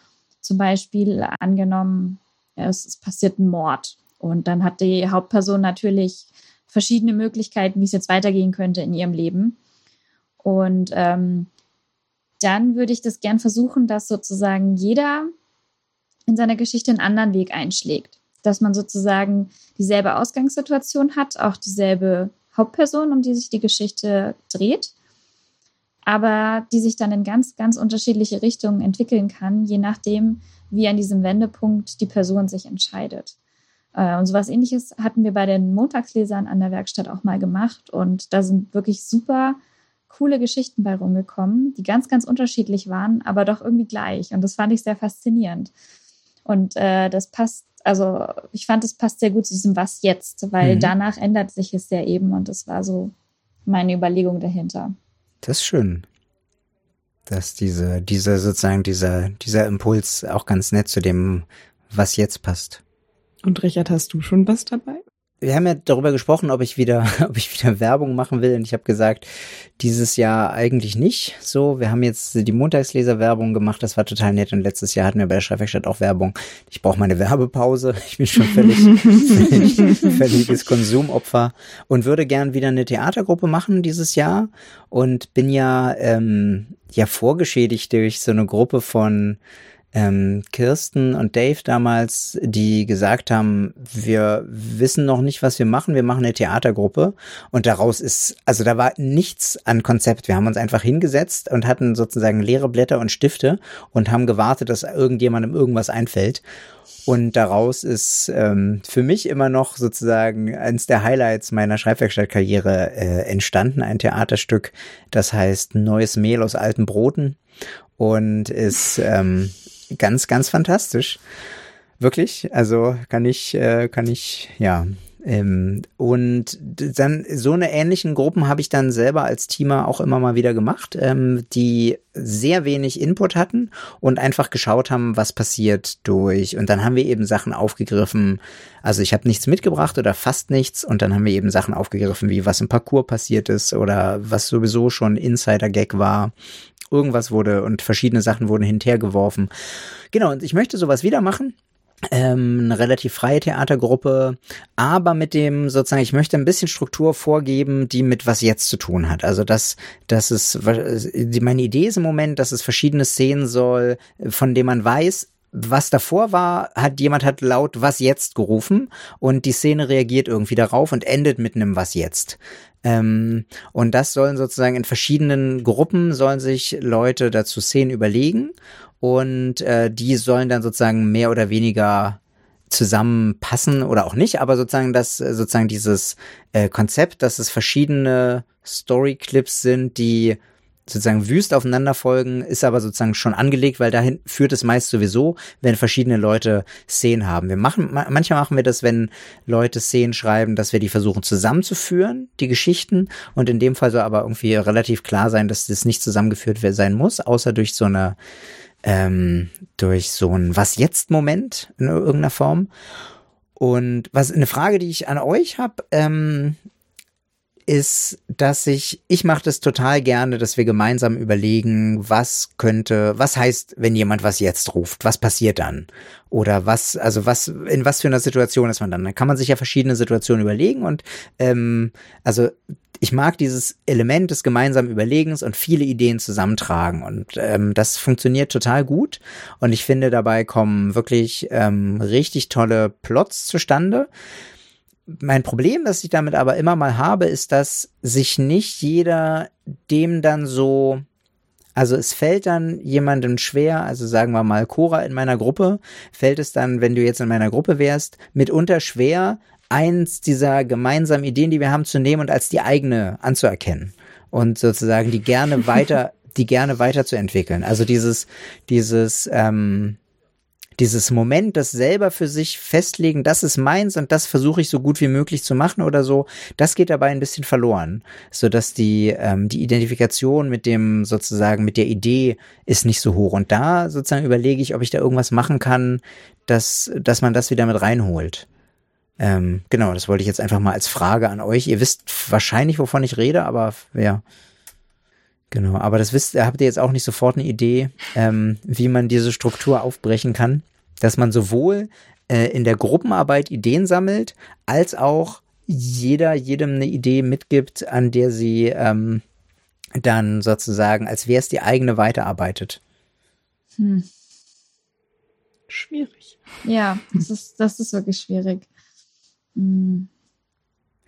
zum Beispiel angenommen, es, es passiert ein Mord. Und dann hat die Hauptperson natürlich verschiedene Möglichkeiten, wie es jetzt weitergehen könnte in ihrem Leben. Und ähm, dann würde ich das gern versuchen, dass sozusagen jeder in seiner Geschichte einen anderen Weg einschlägt. Dass man sozusagen dieselbe Ausgangssituation hat, auch dieselbe Hauptperson, um die sich die Geschichte dreht, aber die sich dann in ganz, ganz unterschiedliche Richtungen entwickeln kann, je nachdem, wie an diesem Wendepunkt die Person sich entscheidet. Äh, und sowas ähnliches hatten wir bei den Montagslesern an der Werkstatt auch mal gemacht. Und da sind wirklich super coole Geschichten bei rumgekommen, die ganz, ganz unterschiedlich waren, aber doch irgendwie gleich. Und das fand ich sehr faszinierend. Und äh, das passt, also ich fand, es passt sehr gut zu diesem Was jetzt, weil mhm. danach ändert sich es ja eben. Und das war so meine Überlegung dahinter. Das ist schön. Dass diese, dieser sozusagen, dieser, dieser Impuls auch ganz nett zu dem, was jetzt passt. Und Richard, hast du schon was dabei? Wir haben ja darüber gesprochen, ob ich wieder, ob ich wieder Werbung machen will. Und ich habe gesagt, dieses Jahr eigentlich nicht. So, wir haben jetzt die Montagsleser-Werbung gemacht. Das war total nett. Und letztes Jahr hatten wir bei der Schreibwerkstatt auch Werbung. Ich brauche meine Werbepause. Ich bin schon völlig, völlig völliges Konsumopfer und würde gern wieder eine Theatergruppe machen dieses Jahr. Und bin ja ähm, ja vorgeschädigt durch so eine Gruppe von ähm, Kirsten und Dave damals, die gesagt haben, wir wissen noch nicht, was wir machen, wir machen eine Theatergruppe und daraus ist, also da war nichts an Konzept. Wir haben uns einfach hingesetzt und hatten sozusagen leere Blätter und Stifte und haben gewartet, dass irgendjemandem irgendwas einfällt. Und daraus ist ähm, für mich immer noch sozusagen eines der Highlights meiner Schreibwerkstattkarriere äh, entstanden, ein Theaterstück, das heißt Neues Mehl aus alten Broten und ist ähm, ganz, ganz fantastisch. Wirklich. Also kann ich, äh, kann ich, ja. Ähm, und dann so eine ähnlichen Gruppen habe ich dann selber als Teamer auch immer mal wieder gemacht, ähm, die sehr wenig Input hatten und einfach geschaut haben, was passiert durch. Und dann haben wir eben Sachen aufgegriffen. Also ich habe nichts mitgebracht oder fast nichts. Und dann haben wir eben Sachen aufgegriffen, wie was im Parcours passiert ist oder was sowieso schon Insider-Gag war irgendwas wurde und verschiedene Sachen wurden hinterhergeworfen. Genau, und ich möchte sowas wieder machen. Ähm, eine relativ freie Theatergruppe, aber mit dem sozusagen, ich möchte ein bisschen Struktur vorgeben, die mit was jetzt zu tun hat. Also dass, dass es, meine Idee ist im Moment, dass es verschiedene Szenen soll, von denen man weiß, was davor war, hat jemand hat laut was jetzt gerufen und die Szene reagiert irgendwie darauf und endet mit einem was jetzt. Ähm, und das sollen sozusagen in verschiedenen Gruppen sollen sich Leute dazu Szenen überlegen und äh, die sollen dann sozusagen mehr oder weniger zusammenpassen oder auch nicht, aber sozusagen das sozusagen dieses äh, Konzept, dass es verschiedene Storyclips sind, die sozusagen wüst aufeinander folgen, ist aber sozusagen schon angelegt, weil dahin führt es meist sowieso, wenn verschiedene Leute Szenen haben. Wir machen, manchmal machen wir das, wenn Leute Szenen schreiben, dass wir die versuchen zusammenzuführen, die Geschichten. Und in dem Fall soll aber irgendwie relativ klar sein, dass das nicht zusammengeführt sein muss, außer durch so eine, ähm, durch so ein Was jetzt Moment in irgendeiner Form. Und was eine Frage, die ich an euch habe, ähm, ist, dass ich, ich mache das total gerne, dass wir gemeinsam überlegen, was könnte, was heißt, wenn jemand was jetzt ruft, was passiert dann? Oder was, also was, in was für einer Situation ist man dann? Dann kann man sich ja verschiedene Situationen überlegen und ähm, also ich mag dieses Element des gemeinsamen Überlegens und viele Ideen zusammentragen und ähm, das funktioniert total gut und ich finde dabei kommen wirklich ähm, richtig tolle Plots zustande mein Problem, das ich damit aber immer mal habe, ist, dass sich nicht jeder dem dann so, also es fällt dann jemandem schwer, also sagen wir mal Cora in meiner Gruppe, fällt es dann, wenn du jetzt in meiner Gruppe wärst, mitunter schwer, eins dieser gemeinsamen Ideen, die wir haben, zu nehmen und als die eigene anzuerkennen und sozusagen die gerne weiter, die gerne weiterzuentwickeln. Also dieses, dieses, ähm, dieses Moment, das selber für sich festlegen, das ist meins und das versuche ich so gut wie möglich zu machen oder so, das geht dabei ein bisschen verloren, so dass die ähm, die Identifikation mit dem sozusagen mit der Idee ist nicht so hoch und da sozusagen überlege ich, ob ich da irgendwas machen kann, dass dass man das wieder mit reinholt. Ähm, genau, das wollte ich jetzt einfach mal als Frage an euch. Ihr wisst wahrscheinlich, wovon ich rede, aber ja. Genau, aber das wisst, habt ihr jetzt auch nicht sofort eine Idee, ähm, wie man diese Struktur aufbrechen kann, dass man sowohl äh, in der Gruppenarbeit Ideen sammelt, als auch jeder jedem eine Idee mitgibt, an der sie ähm, dann sozusagen, als wäre es die eigene weiterarbeitet. Hm. Schwierig. Ja, das ist, das ist wirklich schwierig. Hm.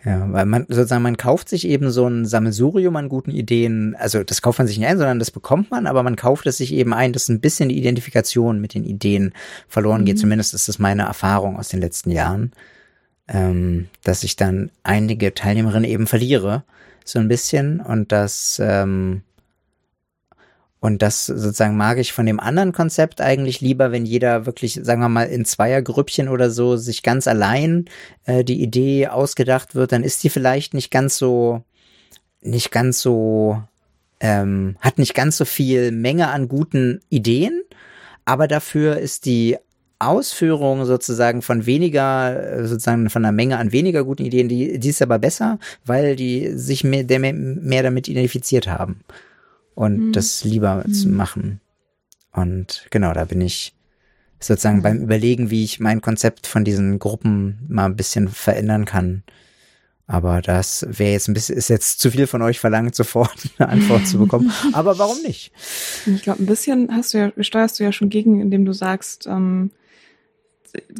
Ja, weil man sozusagen, man kauft sich eben so ein Sammelsurium an guten Ideen. Also das kauft man sich nicht ein, sondern das bekommt man, aber man kauft es sich eben ein, dass ein bisschen die Identifikation mit den Ideen verloren geht. Mhm. Zumindest ist das meine Erfahrung aus den letzten Jahren, ähm, dass ich dann einige Teilnehmerinnen eben verliere, so ein bisschen. Und das, ähm, und das sozusagen mag ich von dem anderen Konzept eigentlich lieber, wenn jeder wirklich, sagen wir mal, in Zweiergrüppchen oder so sich ganz allein äh, die Idee ausgedacht wird, dann ist die vielleicht nicht ganz so, nicht ganz so, ähm, hat nicht ganz so viel Menge an guten Ideen, aber dafür ist die Ausführung sozusagen von weniger, äh, sozusagen von einer Menge an weniger guten Ideen, die, die ist aber besser, weil die sich mehr, mehr damit identifiziert haben und Mhm. das lieber zu Mhm. machen. Und genau, da bin ich sozusagen Mhm. beim Überlegen, wie ich mein Konzept von diesen Gruppen mal ein bisschen verändern kann. Aber das wäre jetzt ein bisschen, ist jetzt zu viel von euch verlangt, sofort eine Antwort zu bekommen. Aber warum nicht? Ich glaube, ein bisschen hast du ja, steuerst du ja schon gegen, indem du sagst, ähm,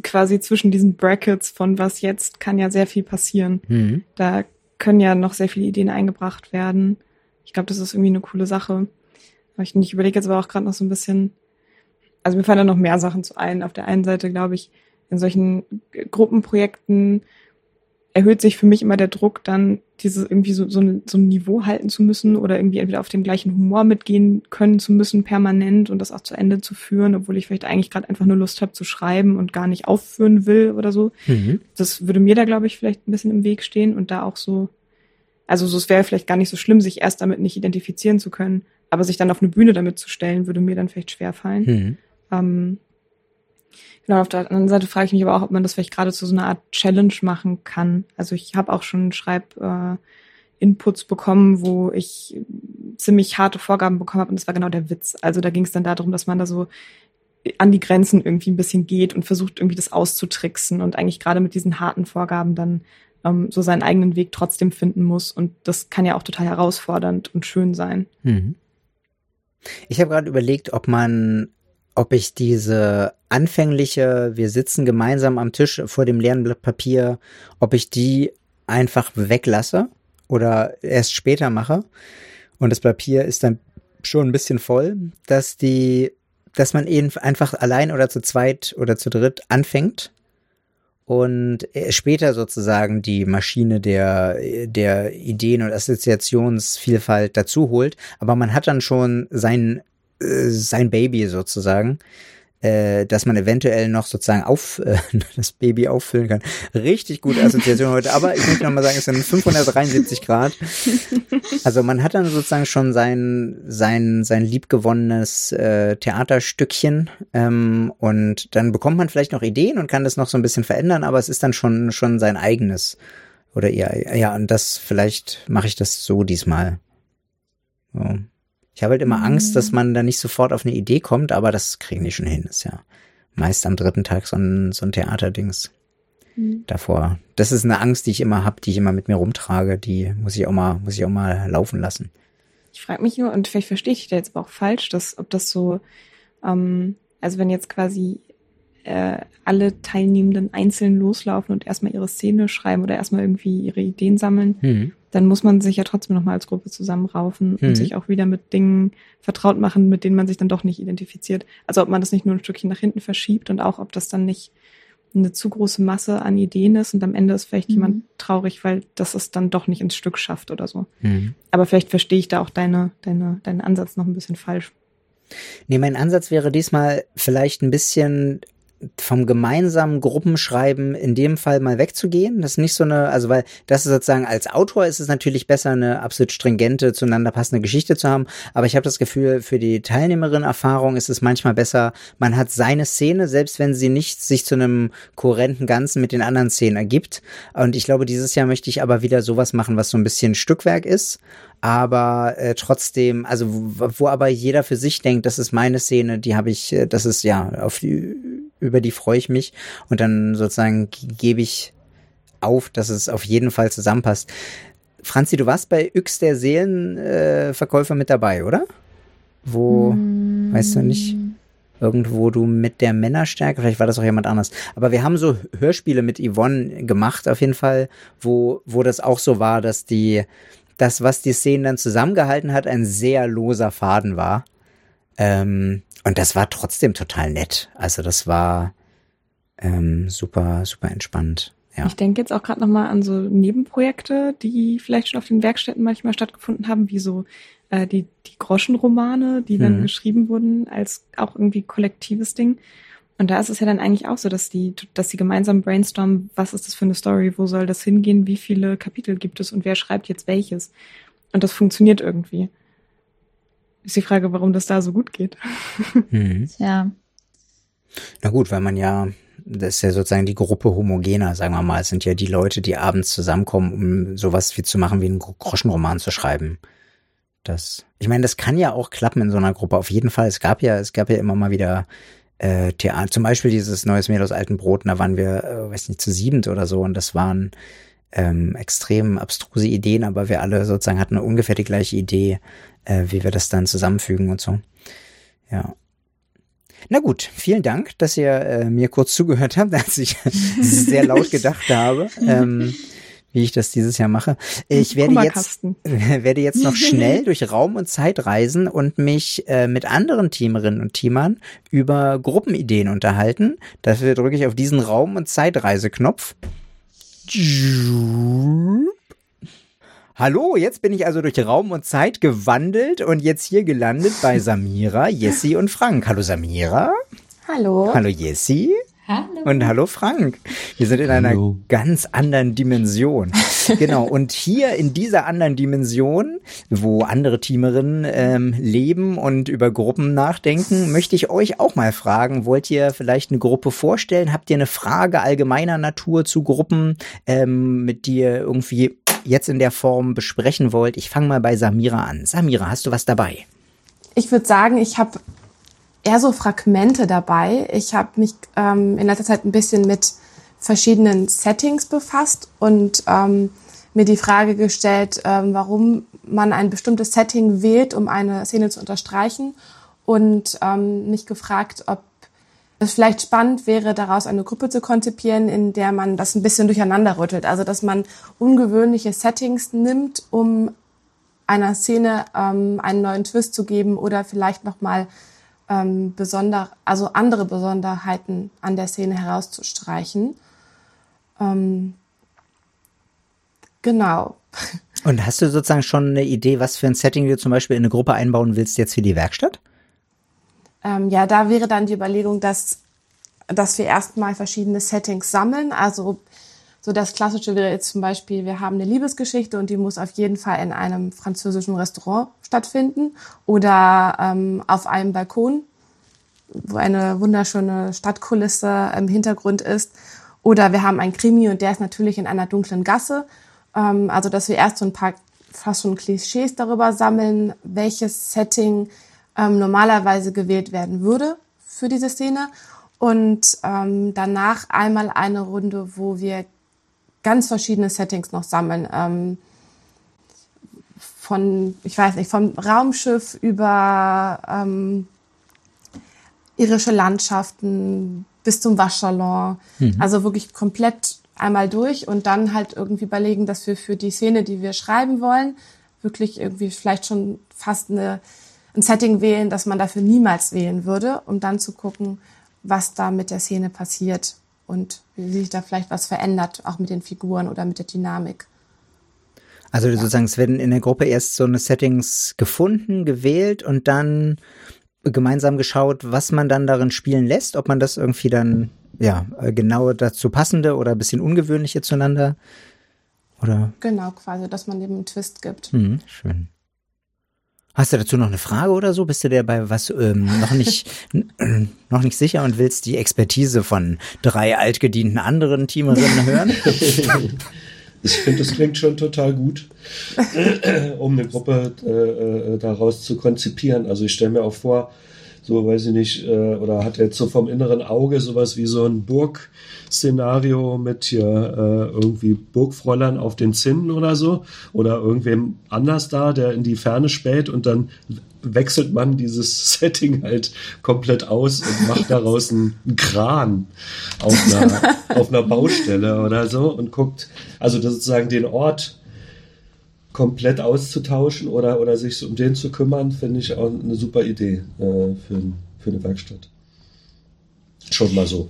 quasi zwischen diesen Brackets von was jetzt kann ja sehr viel passieren. Hm. Da können ja noch sehr viele Ideen eingebracht werden. Ich glaube, das ist irgendwie eine coole Sache. Aber ich, ich überlege jetzt aber auch gerade noch so ein bisschen, also mir fallen da noch mehr Sachen zu ein. Auf der einen Seite glaube ich, in solchen Gruppenprojekten erhöht sich für mich immer der Druck, dann dieses irgendwie so, so, ein, so ein Niveau halten zu müssen oder irgendwie entweder auf dem gleichen Humor mitgehen können zu müssen, permanent und das auch zu Ende zu führen, obwohl ich vielleicht eigentlich gerade einfach nur Lust habe zu schreiben und gar nicht aufführen will oder so. Mhm. Das würde mir da, glaube ich, vielleicht ein bisschen im Weg stehen und da auch so, also so, es wäre vielleicht gar nicht so schlimm, sich erst damit nicht identifizieren zu können, aber sich dann auf eine Bühne damit zu stellen, würde mir dann vielleicht schwer fallen. Hm. Ähm, genau, auf der anderen Seite frage ich mich aber auch, ob man das vielleicht gerade zu so einer Art Challenge machen kann. Also ich habe auch schon Schreib äh, Inputs bekommen, wo ich ziemlich harte Vorgaben bekommen habe und das war genau der Witz. Also da ging es dann darum, dass man da so an die Grenzen irgendwie ein bisschen geht und versucht irgendwie das auszutricksen und eigentlich gerade mit diesen harten Vorgaben dann ähm, so seinen eigenen Weg trotzdem finden muss und das kann ja auch total herausfordernd und schön sein. Mhm. Ich habe gerade überlegt, ob man, ob ich diese anfängliche, wir sitzen gemeinsam am Tisch vor dem leeren Blatt Papier, ob ich die einfach weglasse oder erst später mache und das Papier ist dann schon ein bisschen voll, dass die, dass man eben einfach allein oder zu zweit oder zu dritt anfängt und äh, später sozusagen die Maschine der, der Ideen- und Assoziationsvielfalt dazu holt. Aber man hat dann schon sein, äh, sein Baby sozusagen, äh, dass man eventuell noch sozusagen auf, äh, das Baby auffüllen kann. Richtig gute Assoziation heute. Aber ich möchte nochmal sagen, es sind 573 Grad. Also man hat dann sozusagen schon sein, sein, sein liebgewonnenes äh, Theaterstückchen ähm, und dann bekommt man vielleicht noch Ideen und kann das noch so ein bisschen verändern, aber es ist dann schon, schon sein eigenes. Oder ja, ja, und das, vielleicht mache ich das so diesmal. So. Ich habe halt immer Angst, dass man da nicht sofort auf eine Idee kommt, aber das kriegen die schon hin. ist ja meist am dritten Tag so ein, so ein Theaterdings davor. Das ist eine Angst, die ich immer habe, die ich immer mit mir rumtrage. Die muss ich auch mal, muss ich auch mal laufen lassen. Ich frage mich nur, und vielleicht verstehe ich da jetzt aber auch falsch, dass, ob das so, ähm, also wenn jetzt quasi äh, alle Teilnehmenden einzeln loslaufen und erstmal ihre Szene schreiben oder erstmal irgendwie ihre Ideen sammeln, Hm. dann muss man sich ja trotzdem nochmal als Gruppe zusammenraufen Mhm. und sich auch wieder mit Dingen vertraut machen, mit denen man sich dann doch nicht identifiziert. Also ob man das nicht nur ein Stückchen nach hinten verschiebt und auch ob das dann nicht eine zu große Masse an Ideen ist und am Ende ist vielleicht Mhm. jemand traurig, weil das es dann doch nicht ins Stück schafft oder so. Hm. Aber vielleicht verstehe ich da auch deine, deine, deinen Ansatz noch ein bisschen falsch. Nee, mein Ansatz wäre diesmal vielleicht ein bisschen vom gemeinsamen Gruppenschreiben in dem Fall mal wegzugehen. Das ist nicht so eine, also weil das ist sozusagen als Autor ist es natürlich besser, eine absolut stringente, zueinander passende Geschichte zu haben. Aber ich habe das Gefühl, für die Teilnehmerin-Erfahrung ist es manchmal besser, man hat seine Szene, selbst wenn sie nicht sich zu einem kohärenten Ganzen mit den anderen Szenen ergibt. Und ich glaube, dieses Jahr möchte ich aber wieder sowas machen, was so ein bisschen Stückwerk ist aber äh, trotzdem, also wo, wo aber jeder für sich denkt, das ist meine Szene, die habe ich, äh, das ist ja, auf die, über die freue ich mich und dann sozusagen gebe ich auf, dass es auf jeden Fall zusammenpasst. Franzi, du warst bei Yx der Seelenverkäufer äh, mit dabei, oder? Wo, mm. weißt du nicht? Irgendwo du mit der Männerstärke, vielleicht war das auch jemand anders. Aber wir haben so Hörspiele mit Yvonne gemacht, auf jeden Fall, wo, wo das auch so war, dass die, das, was die Szenen dann zusammengehalten hat, ein sehr loser Faden war. Ähm, und das war trotzdem total nett. Also das war ähm, super, super entspannt. Ja. Ich denke jetzt auch gerade nochmal an so Nebenprojekte, die vielleicht schon auf den Werkstätten manchmal stattgefunden haben, wie so äh, die, die Groschenromane, die dann mhm. geschrieben wurden als auch irgendwie kollektives Ding. Und da ist es ja dann eigentlich auch so, dass die, dass die gemeinsam brainstormen, was ist das für eine Story, wo soll das hingehen, wie viele Kapitel gibt es und wer schreibt jetzt welches. Und das funktioniert irgendwie. Ist die Frage, warum das da so gut geht. Mhm. Ja. Na gut, weil man ja das ist ja sozusagen die Gruppe homogener, sagen wir mal. Es sind ja die Leute, die abends zusammenkommen, um sowas wie zu machen, wie einen Groschenroman zu schreiben. Das, ich meine, das kann ja auch klappen in so einer Gruppe. Auf jeden Fall. Es gab ja, es gab ja immer mal wieder äh, Theater, zum Beispiel dieses Neues Mehl aus alten Broten, da waren wir, äh, weiß nicht, zu siebend oder so und das waren ähm, extrem abstruse Ideen, aber wir alle sozusagen hatten ungefähr die gleiche Idee, äh, wie wir das dann zusammenfügen und so. Ja. Na gut, vielen Dank, dass ihr äh, mir kurz zugehört habt, als ich sehr laut gedacht habe. Ähm, wie ich das dieses Jahr mache. Ich werde jetzt, werde jetzt noch schnell durch Raum und Zeit reisen und mich äh, mit anderen Teamerinnen und Teamern über Gruppenideen unterhalten. Dafür drücke ich auf diesen Raum- und Zeitreiseknopf. Hallo, jetzt bin ich also durch Raum und Zeit gewandelt und jetzt hier gelandet bei Samira, Jessie und Frank. Hallo Samira. Hallo. Hallo Jessie. Hallo. Und hallo Frank. Wir sind in einer hallo. ganz anderen Dimension. Genau. Und hier in dieser anderen Dimension, wo andere Teamerinnen ähm, leben und über Gruppen nachdenken, möchte ich euch auch mal fragen, wollt ihr vielleicht eine Gruppe vorstellen? Habt ihr eine Frage allgemeiner Natur zu Gruppen, ähm, mit die ihr irgendwie jetzt in der Form besprechen wollt? Ich fange mal bei Samira an. Samira, hast du was dabei? Ich würde sagen, ich habe eher so Fragmente dabei. Ich habe mich ähm, in letzter Zeit ein bisschen mit verschiedenen Settings befasst und ähm, mir die Frage gestellt, ähm, warum man ein bestimmtes Setting wählt, um eine Szene zu unterstreichen und ähm, mich gefragt, ob es vielleicht spannend wäre, daraus eine Gruppe zu konzipieren, in der man das ein bisschen durcheinander rüttelt. Also dass man ungewöhnliche Settings nimmt, um einer Szene ähm, einen neuen Twist zu geben oder vielleicht nochmal ähm, besonder, also andere Besonderheiten an der Szene herauszustreichen. Ähm, genau. Und hast du sozusagen schon eine Idee, was für ein Setting du zum Beispiel in eine Gruppe einbauen willst jetzt für die Werkstatt? Ähm, ja, da wäre dann die Überlegung, dass, dass wir erstmal verschiedene Settings sammeln. Also so das Klassische wäre jetzt zum Beispiel, wir haben eine Liebesgeschichte und die muss auf jeden Fall in einem französischen Restaurant stattfinden oder ähm, auf einem Balkon, wo eine wunderschöne Stadtkulisse im Hintergrund ist. Oder wir haben ein Krimi und der ist natürlich in einer dunklen Gasse. Ähm, also dass wir erst so ein paar fast schon Klischees darüber sammeln, welches Setting ähm, normalerweise gewählt werden würde für diese Szene. Und ähm, danach einmal eine Runde, wo wir ganz verschiedene Settings noch sammeln. Ähm, von, ich weiß nicht, vom Raumschiff über ähm, irische Landschaften bis zum Waschsalon. Mhm. Also wirklich komplett einmal durch und dann halt irgendwie überlegen, dass wir für die Szene, die wir schreiben wollen, wirklich irgendwie vielleicht schon fast eine, ein Setting wählen, das man dafür niemals wählen würde, um dann zu gucken, was da mit der Szene passiert und wie sich da vielleicht was verändert, auch mit den Figuren oder mit der Dynamik. Also sozusagen, es werden in der Gruppe erst so eine Settings gefunden, gewählt und dann gemeinsam geschaut, was man dann darin spielen lässt, ob man das irgendwie dann, ja, genau dazu passende oder ein bisschen ungewöhnliche zueinander oder? Genau, quasi, dass man dem einen Twist gibt. Mhm, schön. Hast du dazu noch eine Frage oder so? Bist du dir bei was ähm, noch nicht noch nicht sicher und willst die Expertise von drei altgedienten anderen Teamerinnen hören? Ich finde, das klingt schon total gut, um eine Gruppe äh, äh, daraus zu konzipieren. Also ich stelle mir auch vor, so weiß ich nicht, äh, oder hat jetzt so vom inneren Auge sowas wie so ein Burgszenario mit hier äh, irgendwie Burgfräulein auf den Zinnen oder so, oder irgendwem anders da, der in die Ferne späht und dann wechselt man dieses Setting halt komplett aus und macht daraus einen Kran auf einer, auf einer Baustelle oder so und guckt, also sozusagen den Ort komplett auszutauschen oder, oder sich um den zu kümmern, finde ich auch eine super Idee äh, für, für eine Werkstatt. Schon mal so.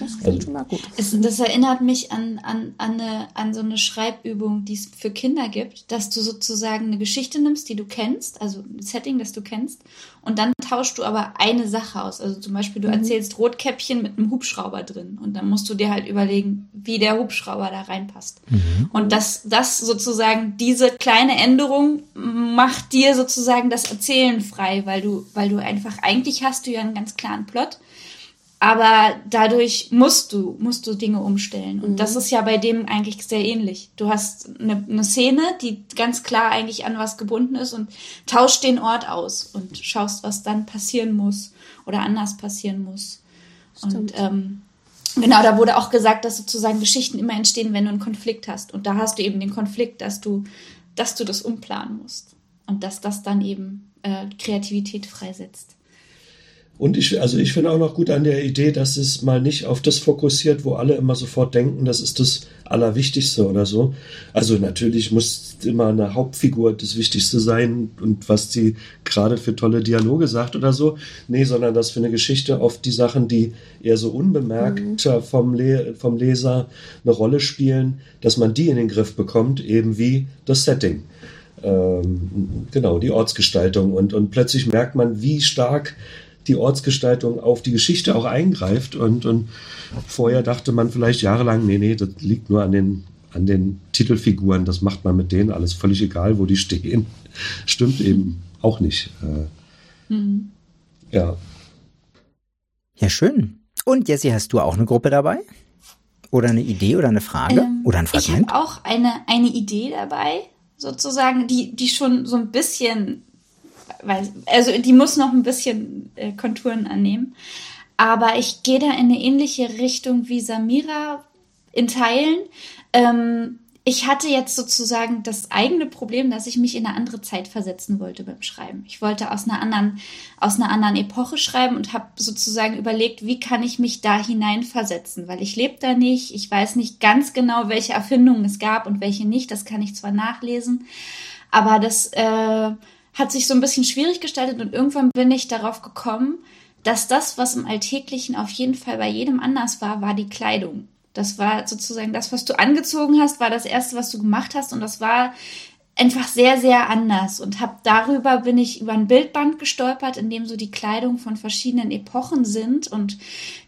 Das klingt also, schon mal gut. Es, das erinnert mich an, an, an, eine, an so eine Schreibübung, die es für Kinder gibt, dass du sozusagen eine Geschichte nimmst, die du kennst, also ein Setting, das du kennst, und dann tauschst du aber eine Sache aus. Also zum Beispiel, du mhm. erzählst Rotkäppchen mit einem Hubschrauber drin und dann musst du dir halt überlegen, wie der Hubschrauber da reinpasst. Mhm. Und das, das sozusagen, diese kleine Änderung macht dir sozusagen das Erzählen frei, weil du, weil du einfach, eigentlich hast du ja einen ganz klaren Plot aber dadurch musst du, musst du Dinge umstellen. Und mhm. das ist ja bei dem eigentlich sehr ähnlich. Du hast eine, eine, Szene, die ganz klar eigentlich an was gebunden ist und tauscht den Ort aus und schaust, was dann passieren muss oder anders passieren muss. Stimmt. Und ähm, genau, da wurde auch gesagt, dass sozusagen Geschichten immer entstehen, wenn du einen Konflikt hast. Und da hast du eben den Konflikt, dass du, dass du das umplanen musst. Und dass das dann eben äh, Kreativität freisetzt. Und ich, also ich finde auch noch gut an der Idee, dass es mal nicht auf das fokussiert, wo alle immer sofort denken, das ist das Allerwichtigste oder so. Also natürlich muss immer eine Hauptfigur das Wichtigste sein und was sie gerade für tolle Dialoge sagt oder so. Nee, sondern dass für eine Geschichte oft die Sachen, die eher so unbemerkt mhm. vom, Le vom Leser eine Rolle spielen, dass man die in den Griff bekommt, eben wie das Setting. Ähm, genau, die Ortsgestaltung. Und, und plötzlich merkt man, wie stark die Ortsgestaltung auf die Geschichte auch eingreift. Und, und vorher dachte man vielleicht jahrelang, nee, nee, das liegt nur an den, an den Titelfiguren, das macht man mit denen alles völlig egal, wo die stehen. Stimmt eben auch nicht. Äh, mhm. Ja. Ja, schön. Und Jessie, hast du auch eine Gruppe dabei? Oder eine Idee oder eine Frage? Ähm, oder ein Fragment? Ich habe auch eine, eine Idee dabei, sozusagen, die, die schon so ein bisschen weil, also die muss noch ein bisschen äh, Konturen annehmen. Aber ich gehe da in eine ähnliche Richtung wie Samira in Teilen. Ähm, ich hatte jetzt sozusagen das eigene Problem, dass ich mich in eine andere Zeit versetzen wollte beim Schreiben. Ich wollte aus einer anderen, aus einer anderen Epoche schreiben und habe sozusagen überlegt, wie kann ich mich da hineinversetzen, weil ich lebe da nicht, ich weiß nicht ganz genau, welche Erfindungen es gab und welche nicht. Das kann ich zwar nachlesen, aber das äh, hat sich so ein bisschen schwierig gestaltet und irgendwann bin ich darauf gekommen, dass das, was im Alltäglichen auf jeden Fall bei jedem anders war, war die Kleidung. Das war sozusagen das, was du angezogen hast, war das erste, was du gemacht hast und das war einfach sehr, sehr anders und habe darüber bin ich über ein Bildband gestolpert, in dem so die Kleidung von verschiedenen Epochen sind und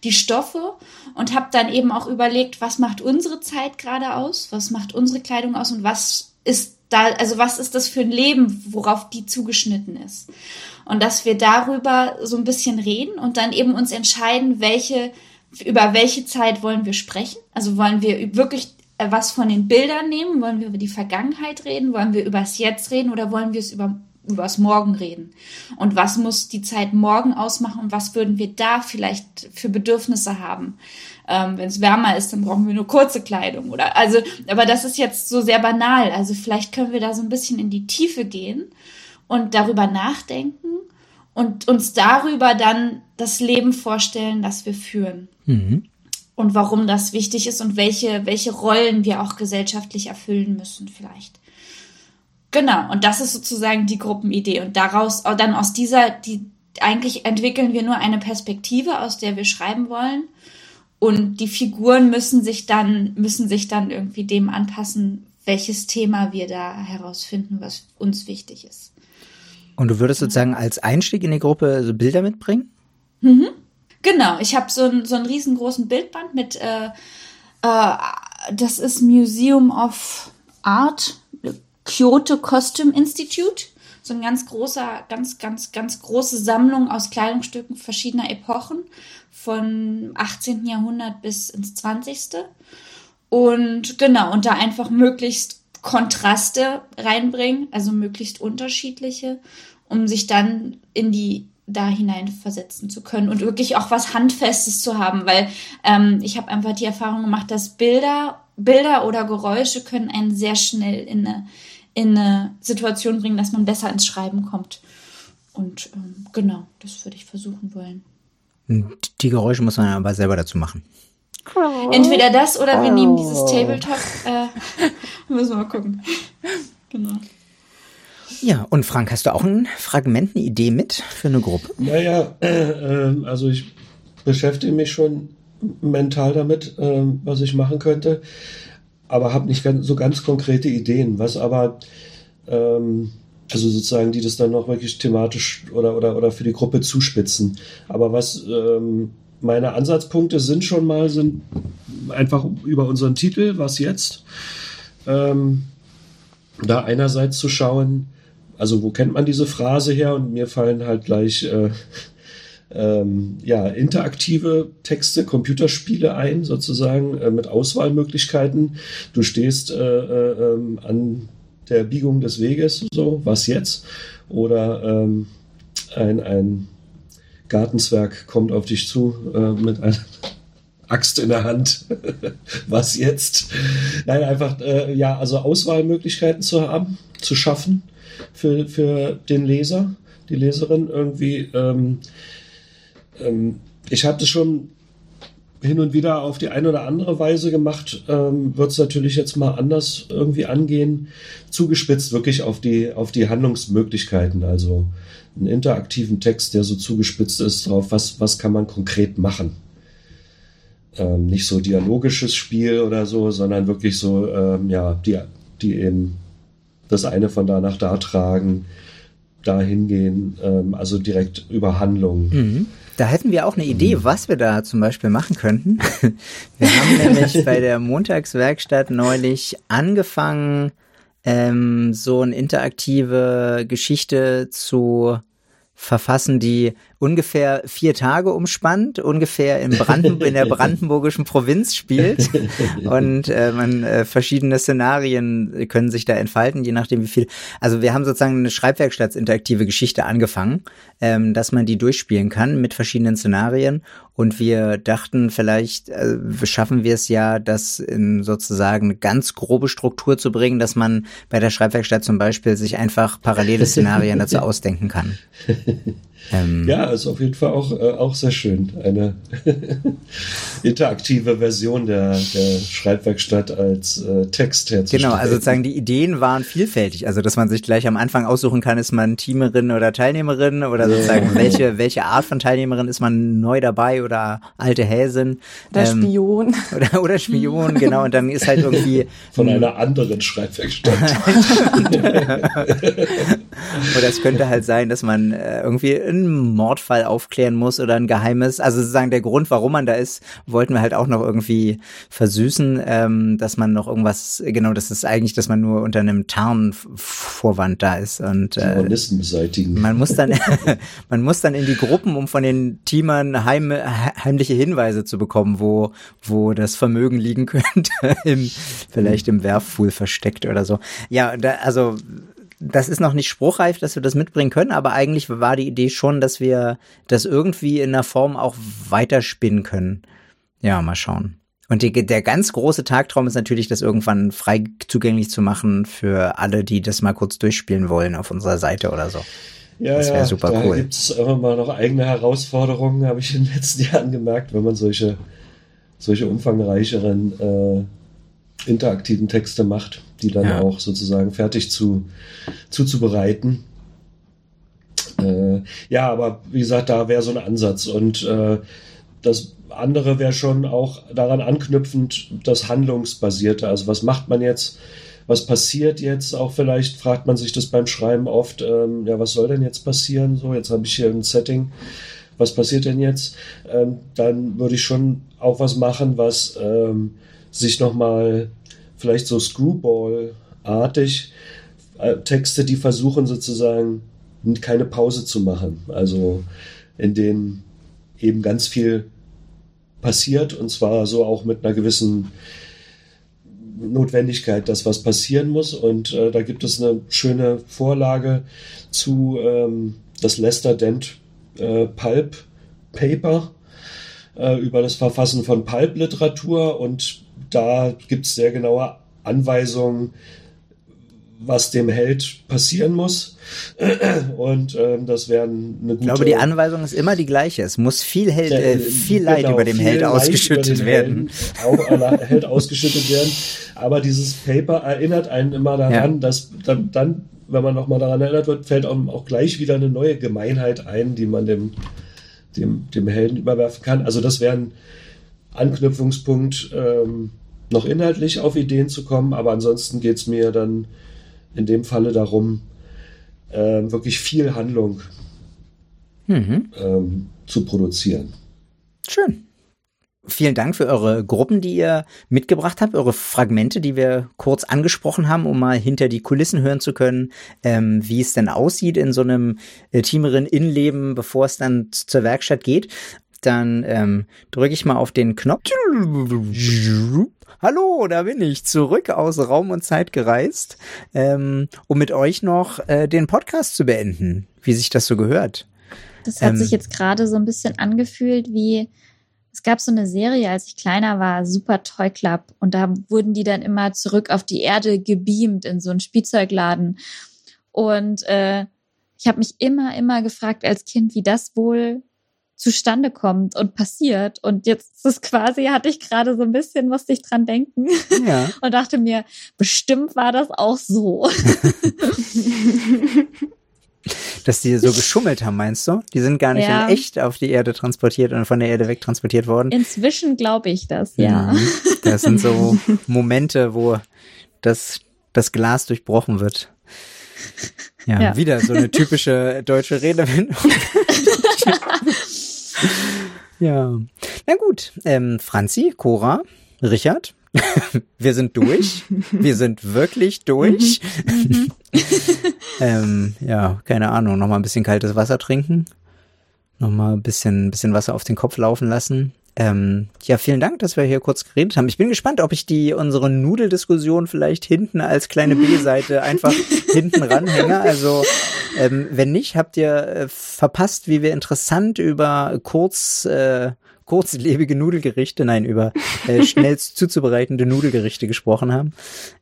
die Stoffe und habe dann eben auch überlegt, was macht unsere Zeit gerade aus, was macht unsere Kleidung aus und was ist da, also was ist das für ein Leben, worauf die zugeschnitten ist? Und dass wir darüber so ein bisschen reden und dann eben uns entscheiden, welche, über welche Zeit wollen wir sprechen? Also wollen wir wirklich äh, was von den Bildern nehmen? Wollen wir über die Vergangenheit reden? Wollen wir über das Jetzt reden oder wollen wir es über über das Morgen reden. Und was muss die Zeit morgen ausmachen und was würden wir da vielleicht für Bedürfnisse haben? Ähm, Wenn es wärmer ist, dann brauchen wir nur kurze Kleidung oder also, aber das ist jetzt so sehr banal. Also vielleicht können wir da so ein bisschen in die Tiefe gehen und darüber nachdenken und uns darüber dann das Leben vorstellen, das wir führen. Mhm. Und warum das wichtig ist und welche, welche Rollen wir auch gesellschaftlich erfüllen müssen, vielleicht. Genau, und das ist sozusagen die Gruppenidee. Und daraus, dann aus dieser, die, eigentlich entwickeln wir nur eine Perspektive, aus der wir schreiben wollen. Und die Figuren müssen sich dann, müssen sich dann irgendwie dem anpassen, welches Thema wir da herausfinden, was uns wichtig ist. Und du würdest sozusagen als Einstieg in die Gruppe so Bilder mitbringen? Mhm. Genau, ich habe so, ein, so einen riesengroßen Bildband mit, äh, äh, das ist Museum of Art, Kyoto Costume Institute so ein ganz großer, ganz, ganz, ganz große Sammlung aus Kleidungsstücken verschiedener Epochen von 18. Jahrhundert bis ins 20. Und genau, und da einfach möglichst Kontraste reinbringen, also möglichst unterschiedliche, um sich dann in die da hineinversetzen zu können und wirklich auch was Handfestes zu haben, weil ähm, ich habe einfach die Erfahrung gemacht, dass Bilder, Bilder oder Geräusche können einen sehr schnell in eine, in eine Situation bringen, dass man besser ins Schreiben kommt. Und ähm, genau, das würde ich versuchen wollen. Die Geräusche muss man aber selber dazu machen. Entweder das oder wir nehmen dieses Tabletop. Äh, müssen wir mal gucken. Genau. Ja, und Frank, hast du auch ein Fragment, eine Idee mit für eine Gruppe? Naja, äh, äh, also ich beschäftige mich schon mental damit, äh, was ich machen könnte, aber habe nicht so ganz konkrete Ideen. Was aber, ähm, also sozusagen, die das dann noch wirklich thematisch oder, oder, oder für die Gruppe zuspitzen. Aber was ähm, meine Ansatzpunkte sind schon mal, sind einfach über unseren Titel, was jetzt? Ähm, da einerseits zu schauen, also wo kennt man diese Phrase her? Und mir fallen halt gleich äh, ähm, ja, interaktive Texte, Computerspiele ein, sozusagen, äh, mit Auswahlmöglichkeiten. Du stehst äh, äh, ähm, an der Biegung des Weges, so, was jetzt? Oder ähm, ein, ein Gartenzwerg kommt auf dich zu äh, mit einer Axt in der Hand. was jetzt? Nein, einfach, äh, ja, also Auswahlmöglichkeiten zu haben, zu schaffen für, für den Leser, die Leserin irgendwie. Ähm, ähm, ich das schon hin und wieder auf die eine oder andere Weise gemacht, ähm, wird es natürlich jetzt mal anders irgendwie angehen. Zugespitzt wirklich auf die, auf die Handlungsmöglichkeiten, also einen interaktiven Text, der so zugespitzt ist drauf, was, was kann man konkret machen. Ähm, nicht so dialogisches Spiel oder so, sondern wirklich so, ähm, ja, die, die eben das eine von da nach da tragen, da hingehen, ähm, also direkt über Handlungen. Mhm. Da hätten wir auch eine Idee, mhm. was wir da zum Beispiel machen könnten. Wir haben nämlich bei der Montagswerkstatt neulich angefangen, ähm, so eine interaktive Geschichte zu verfassen, die ungefähr vier Tage umspannt, ungefähr in, Branden in der brandenburgischen Provinz spielt und äh, man äh, verschiedene Szenarien können sich da entfalten, je nachdem wie viel. Also wir haben sozusagen eine Schreibwerkstatts-interaktive Geschichte angefangen, ähm, dass man die durchspielen kann mit verschiedenen Szenarien und wir dachten, vielleicht äh, schaffen wir es ja, das in sozusagen eine ganz grobe Struktur zu bringen, dass man bei der Schreibwerkstatt zum Beispiel sich einfach parallele Szenarien dazu ausdenken kann. Ähm, ja, ist auf jeden Fall auch, äh, auch sehr schön. Eine interaktive Version der, der Schreibwerkstatt als äh, Text herzustellen. Genau, also sozusagen die Ideen waren vielfältig. Also, dass man sich gleich am Anfang aussuchen kann, ist man Teamerin oder Teilnehmerin oder sozusagen welche, welche Art von Teilnehmerin ist man neu dabei oder alte Häsin. Oder ähm, Spion. Oder, oder Spion, genau. Und dann ist halt irgendwie. Von einer anderen Schreibwerkstatt. oder es könnte halt sein, dass man äh, irgendwie einen Mordfall aufklären muss oder ein Geheimes. Also sozusagen der Grund, warum man da ist, wollten wir halt auch noch irgendwie versüßen, ähm, dass man noch irgendwas, genau, das ist eigentlich, dass man nur unter einem Tarnvorwand da ist und äh, beseitigen. Man muss dann, man muss dann in die Gruppen, um von den Teamern heim, heimliche Hinweise zu bekommen, wo, wo das Vermögen liegen könnte, im, vielleicht im Werfpool versteckt oder so. Ja, da, also das ist noch nicht spruchreif, dass wir das mitbringen können, aber eigentlich war die Idee schon, dass wir das irgendwie in einer Form auch weiterspinnen können. Ja, mal schauen. Und die, der ganz große Tagtraum ist natürlich, das irgendwann frei zugänglich zu machen für alle, die das mal kurz durchspielen wollen auf unserer Seite oder so. Ja, das wäre ja, super da cool. Da gibt es immer mal noch eigene Herausforderungen, habe ich in den letzten Jahren gemerkt, wenn man solche, solche umfangreicheren äh, interaktiven Texte macht, die dann ja. auch sozusagen fertig zu, zuzubereiten. Äh, ja, aber wie gesagt, da wäre so ein Ansatz. Und äh, das andere wäre schon auch daran anknüpfend das Handlungsbasierte. Also was macht man jetzt? Was passiert jetzt? Auch vielleicht fragt man sich das beim Schreiben oft, ähm, ja, was soll denn jetzt passieren? So, jetzt habe ich hier ein Setting. Was passiert denn jetzt? Ähm, dann würde ich schon auch was machen, was ähm, sich nochmal vielleicht so Screwball-artig äh, Texte, die versuchen sozusagen keine Pause zu machen. Also in denen eben ganz viel passiert und zwar so auch mit einer gewissen Notwendigkeit, dass was passieren muss. Und äh, da gibt es eine schöne Vorlage zu, ähm, das Lester Dent äh, Pulp Paper äh, über das Verfassen von Pulp-Literatur und da gibt es sehr genaue Anweisungen, was dem Held passieren muss. Und ähm, das wäre eine gute. Ich glaube, die Anweisung ist immer die gleiche. Es muss viel, Held, äh, viel Leid genau, über dem Held ausgeschüttet werden. Helden, auch Held ausgeschüttet werden. Aber dieses Paper erinnert einen immer daran, ja. dass dann, dann, wenn man nochmal daran erinnert wird, fällt auch, auch gleich wieder eine neue Gemeinheit ein, die man dem, dem, dem Helden überwerfen kann. Also das wäre ein Anknüpfungspunkt, ähm, noch inhaltlich auf Ideen zu kommen, aber ansonsten geht es mir dann in dem Falle darum, äh, wirklich viel Handlung mhm. ähm, zu produzieren. Schön. Vielen Dank für eure Gruppen, die ihr mitgebracht habt, eure Fragmente, die wir kurz angesprochen haben, um mal hinter die Kulissen hören zu können, ähm, wie es denn aussieht in so einem äh, Teamerin-Innenleben, bevor es dann zur Werkstatt geht. Dann ähm, drücke ich mal auf den Knopf. Hallo, da bin ich zurück aus Raum und Zeit gereist, ähm, um mit euch noch äh, den Podcast zu beenden, wie sich das so gehört. Das hat ähm, sich jetzt gerade so ein bisschen angefühlt wie, es gab so eine Serie, als ich kleiner war, Super Toy Club, und da wurden die dann immer zurück auf die Erde gebeamt in so einen Spielzeugladen. Und äh, ich habe mich immer, immer gefragt als Kind, wie das wohl zustande kommt und passiert. Und jetzt ist es quasi, hatte ich gerade so ein bisschen, musste ich dran denken ja. und dachte mir, bestimmt war das auch so. Dass die so geschummelt haben, meinst du? Die sind gar nicht ja. in echt auf die Erde transportiert und von der Erde wegtransportiert worden. Inzwischen glaube ich das, ja. Mhm. Das sind so Momente, wo das, das Glas durchbrochen wird. Ja, ja, wieder so eine typische deutsche Redewendung. ja. Na gut, ähm, Franzi, Cora, Richard, wir sind durch. Wir sind wirklich durch. ähm, ja, keine Ahnung. Nochmal ein bisschen kaltes Wasser trinken. Nochmal ein bisschen, bisschen Wasser auf den Kopf laufen lassen. Ähm, ja, vielen Dank, dass wir hier kurz geredet haben. Ich bin gespannt, ob ich die unsere Nudeldiskussion vielleicht hinten als kleine B-Seite einfach hinten ranhänge. Also ähm, wenn nicht, habt ihr äh, verpasst, wie wir interessant über kurz äh, kurzlebige Nudelgerichte, nein, über äh, schnellst zuzubereitende Nudelgerichte gesprochen haben.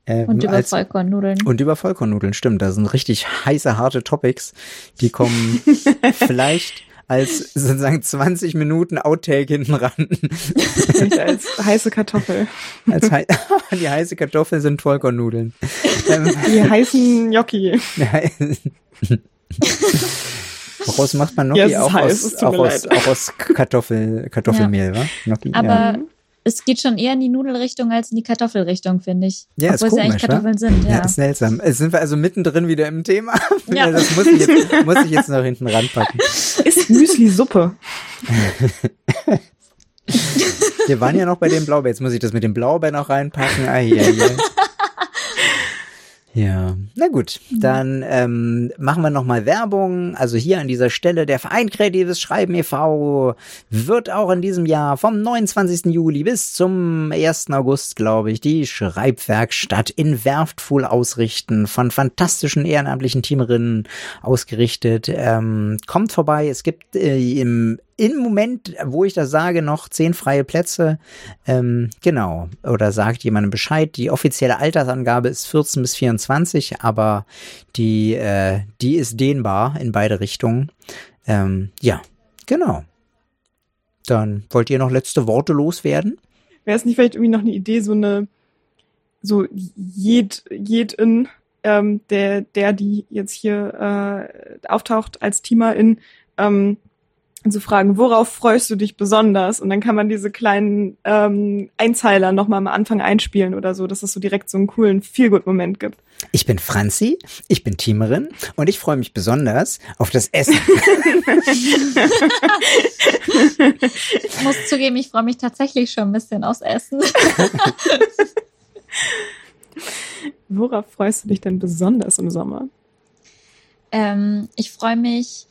Ähm, und über als, Vollkornnudeln. Und über Vollkornnudeln, stimmt. Das sind richtig heiße, harte Topics. Die kommen vielleicht als sozusagen 20 Minuten Outtake hinten ran. als heiße Kartoffel. Als hei die heiße Kartoffel sind Vollkornnudeln. Die heißen Gnocchi. Woraus macht man Gnocchi? Ja, auch, heiß, aus, auch, aus, auch aus Kartoffel, Kartoffelmehl, ja. wa? Gnocchi, Aber ja es geht schon eher in die Nudelrichtung als in die Kartoffelrichtung, finde ich. Ja, Obwohl ist komisch, es eigentlich Kartoffeln wa? sind. Ja. ja, ist seltsam. Jetzt sind wir also mittendrin wieder im Thema. Ja. Das muss ich jetzt, muss ich jetzt noch hinten ranpacken. Ist Müsli-Suppe. wir waren ja noch bei dem Blaubeer. Jetzt muss ich das mit dem Blaubeer noch reinpacken. Ah, hier, hier. Ja, na gut, mhm. dann ähm, machen wir nochmal Werbung. Also hier an dieser Stelle, der Verein Kreatives Schreiben e.V. wird auch in diesem Jahr vom 29. Juli bis zum 1. August, glaube ich, die Schreibwerkstatt in Werftfuhl ausrichten, von fantastischen ehrenamtlichen Teamerinnen ausgerichtet. Ähm, kommt vorbei, es gibt äh, im im Moment, wo ich das sage, noch zehn freie Plätze. Ähm, genau. Oder sagt jemandem Bescheid. Die offizielle Altersangabe ist 14 bis 24, aber die, äh, die ist dehnbar in beide Richtungen. Ähm, ja, genau. Dann wollt ihr noch letzte Worte loswerden? Wäre es nicht vielleicht irgendwie noch eine Idee, so eine, so jed, jedin, ähm, der, der, die jetzt hier äh, auftaucht als Teamerin, ähm, zu fragen, worauf freust du dich besonders? Und dann kann man diese kleinen ähm, Einzeiler nochmal am Anfang einspielen oder so, dass es so direkt so einen coolen Feelgood-Moment gibt. Ich bin Franzi, ich bin Teamerin und ich freue mich besonders auf das Essen. ich muss zugeben, ich freue mich tatsächlich schon ein bisschen aufs Essen. Worauf freust du dich denn besonders im Sommer? Ähm, ich freue mich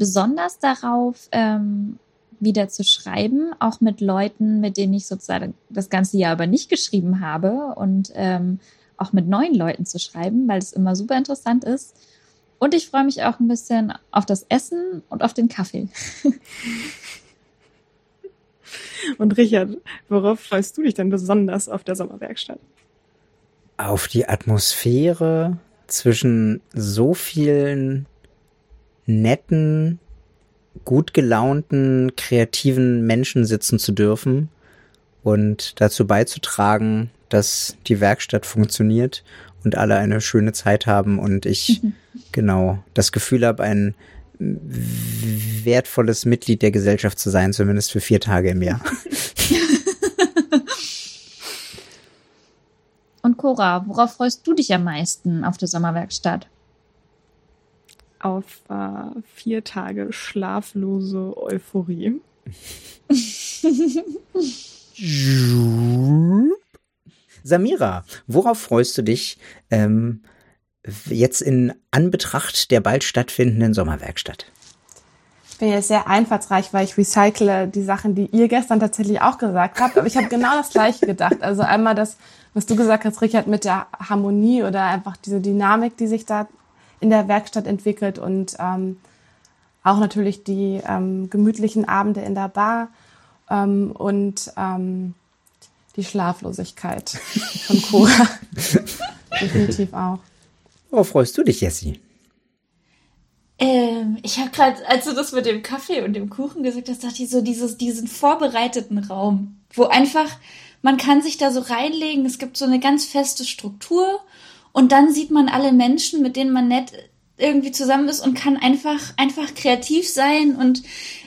besonders darauf, ähm, wieder zu schreiben, auch mit Leuten, mit denen ich sozusagen das ganze Jahr aber nicht geschrieben habe und ähm, auch mit neuen Leuten zu schreiben, weil es immer super interessant ist. Und ich freue mich auch ein bisschen auf das Essen und auf den Kaffee. Und Richard, worauf freust du dich denn besonders auf der Sommerwerkstatt? Auf die Atmosphäre zwischen so vielen netten, gut gelaunten, kreativen Menschen sitzen zu dürfen und dazu beizutragen, dass die Werkstatt funktioniert und alle eine schöne Zeit haben und ich genau das Gefühl habe, ein wertvolles Mitglied der Gesellschaft zu sein, zumindest für vier Tage im Jahr. Und Cora, worauf freust du dich am meisten auf der Sommerwerkstatt? Auf äh, vier Tage schlaflose Euphorie. Samira, worauf freust du dich ähm, jetzt in Anbetracht der bald stattfindenden Sommerwerkstatt? Ich bin jetzt sehr einfallsreich, weil ich recycle die Sachen, die ihr gestern tatsächlich auch gesagt habt. Aber ich habe genau das Gleiche gedacht. Also einmal das, was du gesagt hast, Richard, mit der Harmonie oder einfach diese Dynamik, die sich da in der Werkstatt entwickelt und ähm, auch natürlich die ähm, gemütlichen Abende in der Bar ähm, und ähm, die Schlaflosigkeit von Cora. Definitiv auch. Worauf freust du dich, Jessie? Ähm, ich habe gerade, als du das mit dem Kaffee und dem Kuchen gesagt hast, dachte ich so, dieses, diesen vorbereiteten Raum, wo einfach, man kann sich da so reinlegen, es gibt so eine ganz feste Struktur und dann sieht man alle Menschen, mit denen man nett irgendwie zusammen ist und kann einfach, einfach kreativ sein und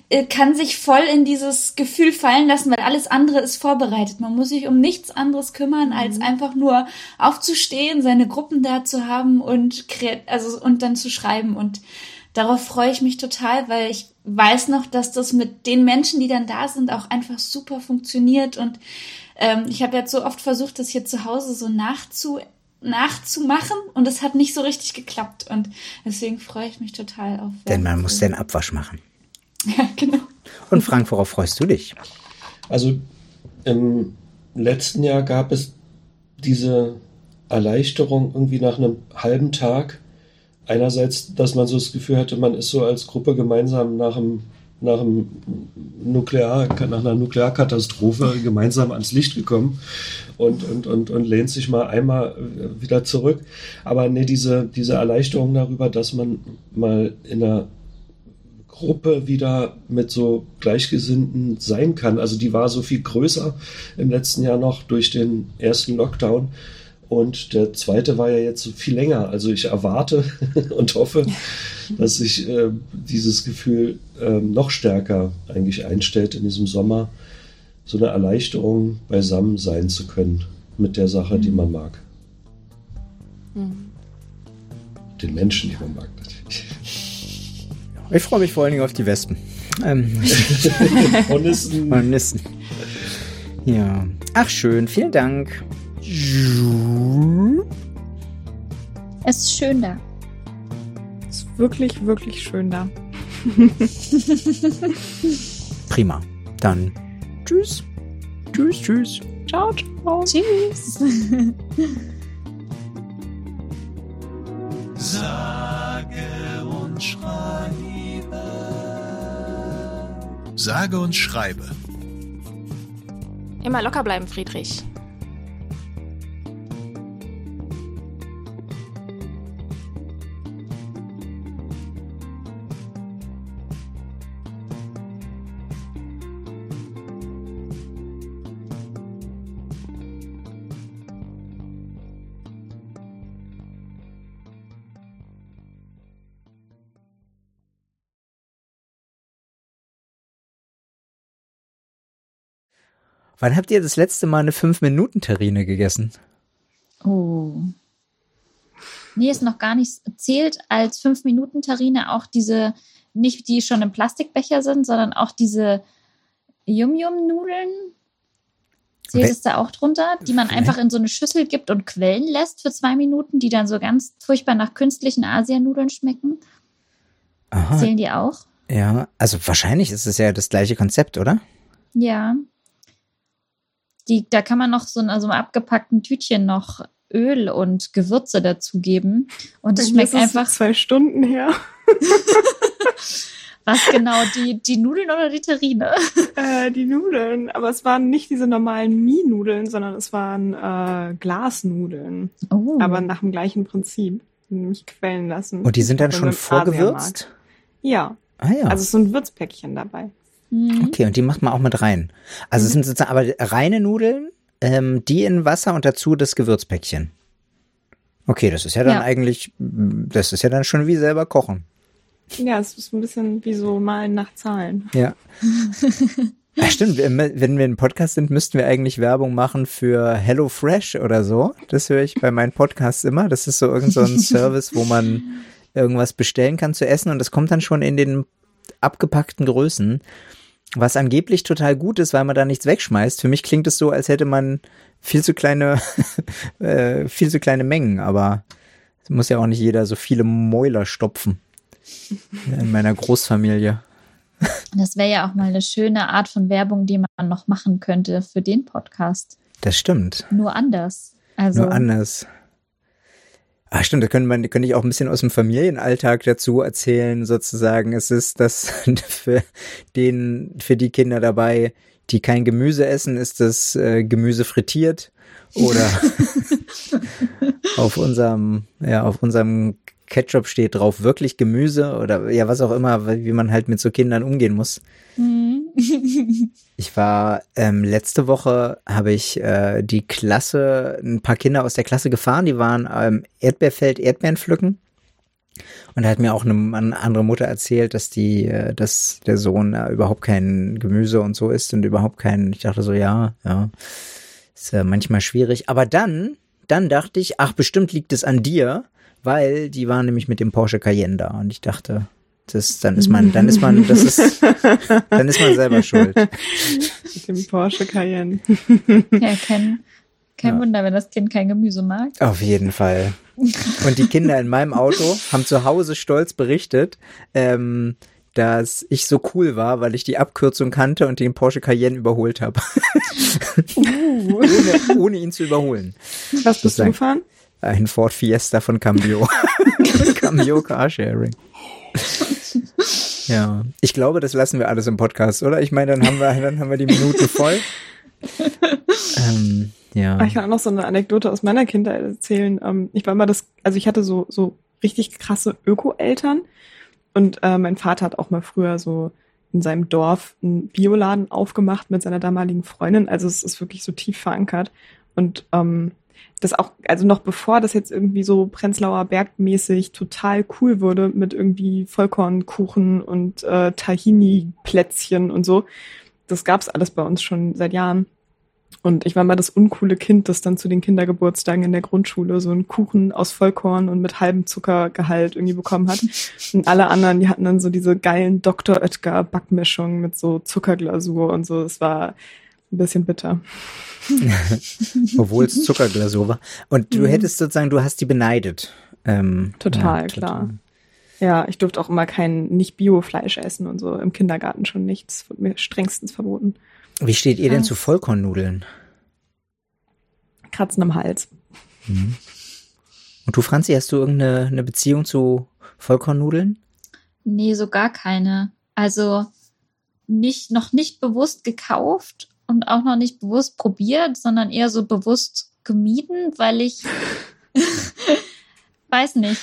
äh, kann sich voll in dieses Gefühl fallen lassen, weil alles andere ist vorbereitet. Man muss sich um nichts anderes kümmern, mhm. als einfach nur aufzustehen, seine Gruppen da zu haben und also und dann zu schreiben und darauf freue ich mich total, weil ich weiß noch, dass das mit den Menschen, die dann da sind, auch einfach super funktioniert und ähm, ich habe jetzt so oft versucht, das hier zu Hause so nachzu nachzumachen und es hat nicht so richtig geklappt und deswegen freue ich mich total auf. Denn man muss den Abwasch machen. Ja, genau. Und Frank, worauf freust du dich? Also im letzten Jahr gab es diese Erleichterung irgendwie nach einem halben Tag. Einerseits, dass man so das Gefühl hatte, man ist so als Gruppe gemeinsam nach einem nach, einem Nuklear, nach einer Nuklearkatastrophe gemeinsam ans Licht gekommen und, und, und, und lehnt sich mal einmal wieder zurück. Aber nee, diese, diese Erleichterung darüber, dass man mal in einer Gruppe wieder mit so Gleichgesinnten sein kann. Also die war so viel größer im letzten Jahr noch durch den ersten Lockdown. Und der zweite war ja jetzt so viel länger. Also ich erwarte und hoffe, dass sich äh, dieses Gefühl äh, noch stärker eigentlich einstellt in diesem Sommer, so eine Erleichterung beisammen sein zu können mit der Sache, die man mag. Mhm. Den Menschen, die man mag natürlich. Ich freue mich vor allen Dingen auf die Wespen. Ähm. Hornissen. Hornissen. Ja. Ach schön, vielen Dank. Es ist schön da. Es ist wirklich, wirklich schön da. Prima. Dann tschüss. Tschüss, tschüss. Ciao, ciao. Tschüss. Sage und schreibe. Sage und schreibe. Immer locker bleiben, Friedrich. Wann habt ihr das letzte Mal eine 5-Minuten-Terrine gegessen? Oh. Nee, ist noch gar nicht zählt als 5-Minuten-Terrine auch diese, nicht die schon im Plastikbecher sind, sondern auch diese Yum-Yum-Nudeln. Zählt es da auch drunter, die man einfach in so eine Schüssel gibt und quellen lässt für zwei Minuten, die dann so ganz furchtbar nach künstlichen Asianudeln schmecken? Aha. Zählen die auch? Ja, also wahrscheinlich ist es ja das gleiche Konzept, oder? Ja, die, da kann man noch so in so einem abgepackten Tütchen noch Öl und Gewürze dazugeben. Und es schmeckt einfach. zwei Stunden her. Was genau? Die, die Nudeln oder die Terrine? Äh, die Nudeln, aber es waren nicht diese normalen Mie-Nudeln, sondern es waren äh, Glasnudeln. Oh. Aber nach dem gleichen Prinzip. Nämlich quellen lassen. Und die sind dann schon vorgewürzt? Ja. Ah ja. Also so ein Würzpäckchen dabei. Hm. okay, und die macht man auch mit rein. Also es sind sozusagen aber reine Nudeln, ähm, die in Wasser und dazu das Gewürzpäckchen. Okay, das ist ja dann Ja. eigentlich, das ist ja dann schon wie selber kochen. Ja, es ist ein bisschen wie so Malen nach Zahlen. Ja. Ja, stimmt. Wenn wir ein Podcast sind, müssten wir eigentlich Werbung machen für Hello Fresh oder so. Das höre ich bei meinen Podcasts immer. Das ist so irgend so ein Service, wo man irgendwas bestellen kann zu essen und das kommt dann schon in den abgepackten Größen. Was angeblich total gut ist, weil man da nichts wegschmeißt. Für mich klingt es so, als hätte man viel zu kleine, äh, viel zu kleine Mengen, aber es muss ja auch nicht jeder so viele Mäuler stopfen. In meiner Großfamilie. Das wäre ja auch mal eine schöne Art von Werbung, die man noch machen könnte für den Podcast. Das stimmt. Nur anders. Also, Nur anders. Ah, stimmt, da könnte man, könnte ich auch ein bisschen aus dem Familienalltag dazu erzählen, sozusagen. Es ist das für den, für die Kinder dabei, die kein Gemüse essen, ist das äh, Gemüse frittiert oder auf unserem, ja, auf unserem Ketchup steht drauf wirklich Gemüse oder ja, was auch immer, wie man halt mit so Kindern umgehen muss. hm. Ich war ähm, letzte Woche habe ich äh, die Klasse, ein paar Kinder aus der Klasse gefahren, die waren am Erdbeerfeld Erdbeeren pflücken. Und da hat mir auch eine, eine andere Mutter erzählt, dass die, äh, dass der Sohn äh, überhaupt kein Gemüse und so isst und überhaupt kein, ich dachte so, ja, ja, ist äh, manchmal schwierig. Aber dann, dann dachte ich, ach, bestimmt liegt es an dir, weil die waren nämlich mit dem Porsche Cayenne da und ich dachte, das, dann ist man, dann ist man, das ist, dann ist man selber schuld. Mit dem Porsche Cayenne. ja, kein, kein Ja. Wunder, wenn das Kind kein Gemüse mag. Auf jeden Fall. Und die Kinder in meinem Auto haben zu Hause stolz berichtet, ähm, dass ich so cool war, weil ich die Abkürzung kannte und den Porsche Cayenne überholt habe. ohne, ohne ihn zu überholen. Was bist du gefahren? Ein Ford Fiesta von Cambio. Cambio Carsharing. Ja, ich glaube, das lassen wir alles im Podcast, oder? Ich meine, dann haben wir, dann haben wir die Minuten voll. ähm, ja. Ich kann auch noch so eine Anekdote aus meiner Kindheit erzählen. Ähm, Ich war mal das, also ich hatte so, so richtig krasse Öko-Eltern und äh, mein Vater hat auch mal früher so in seinem Dorf einen Bioladen aufgemacht mit seiner damaligen Freundin. Also es ist wirklich so tief verankert. Und ähm, das auch, also noch bevor das jetzt irgendwie so Prenzlauer Bergmäßig total cool wurde mit irgendwie Vollkornkuchen und äh, Tahini-Plätzchen und so, das gab's alles bei uns schon seit Jahren. Und ich war mal das uncoole Kind, das dann zu den Kindergeburtstagen in der Grundschule so einen Kuchen aus Vollkorn und mit halbem Zuckergehalt irgendwie bekommen hat. Und alle anderen, die hatten dann so diese geilen Dr. Oetker Backmischungen mit so Zuckerglasur und so. Es war ein bisschen bitter. Obwohl es Zuckerglasur war. Und du Mhm. hättest sozusagen, du hast die beneidet. Ähm, Total, ja, klar. Ja, ich durfte auch immer kein Nicht-Bio-Fleisch essen und so. Im Kindergarten schon nichts. Wurde mir strengstens verboten. Wie steht ihr denn Krass. zu Vollkornnudeln? Kratzen am Hals. Und du, Franzi, hast du irgendeine eine Beziehung zu Vollkornnudeln? Nee, so gar keine. Also nicht, noch nicht bewusst gekauft und auch noch nicht bewusst probiert, sondern eher so bewusst gemieden, weil ich weiß nicht.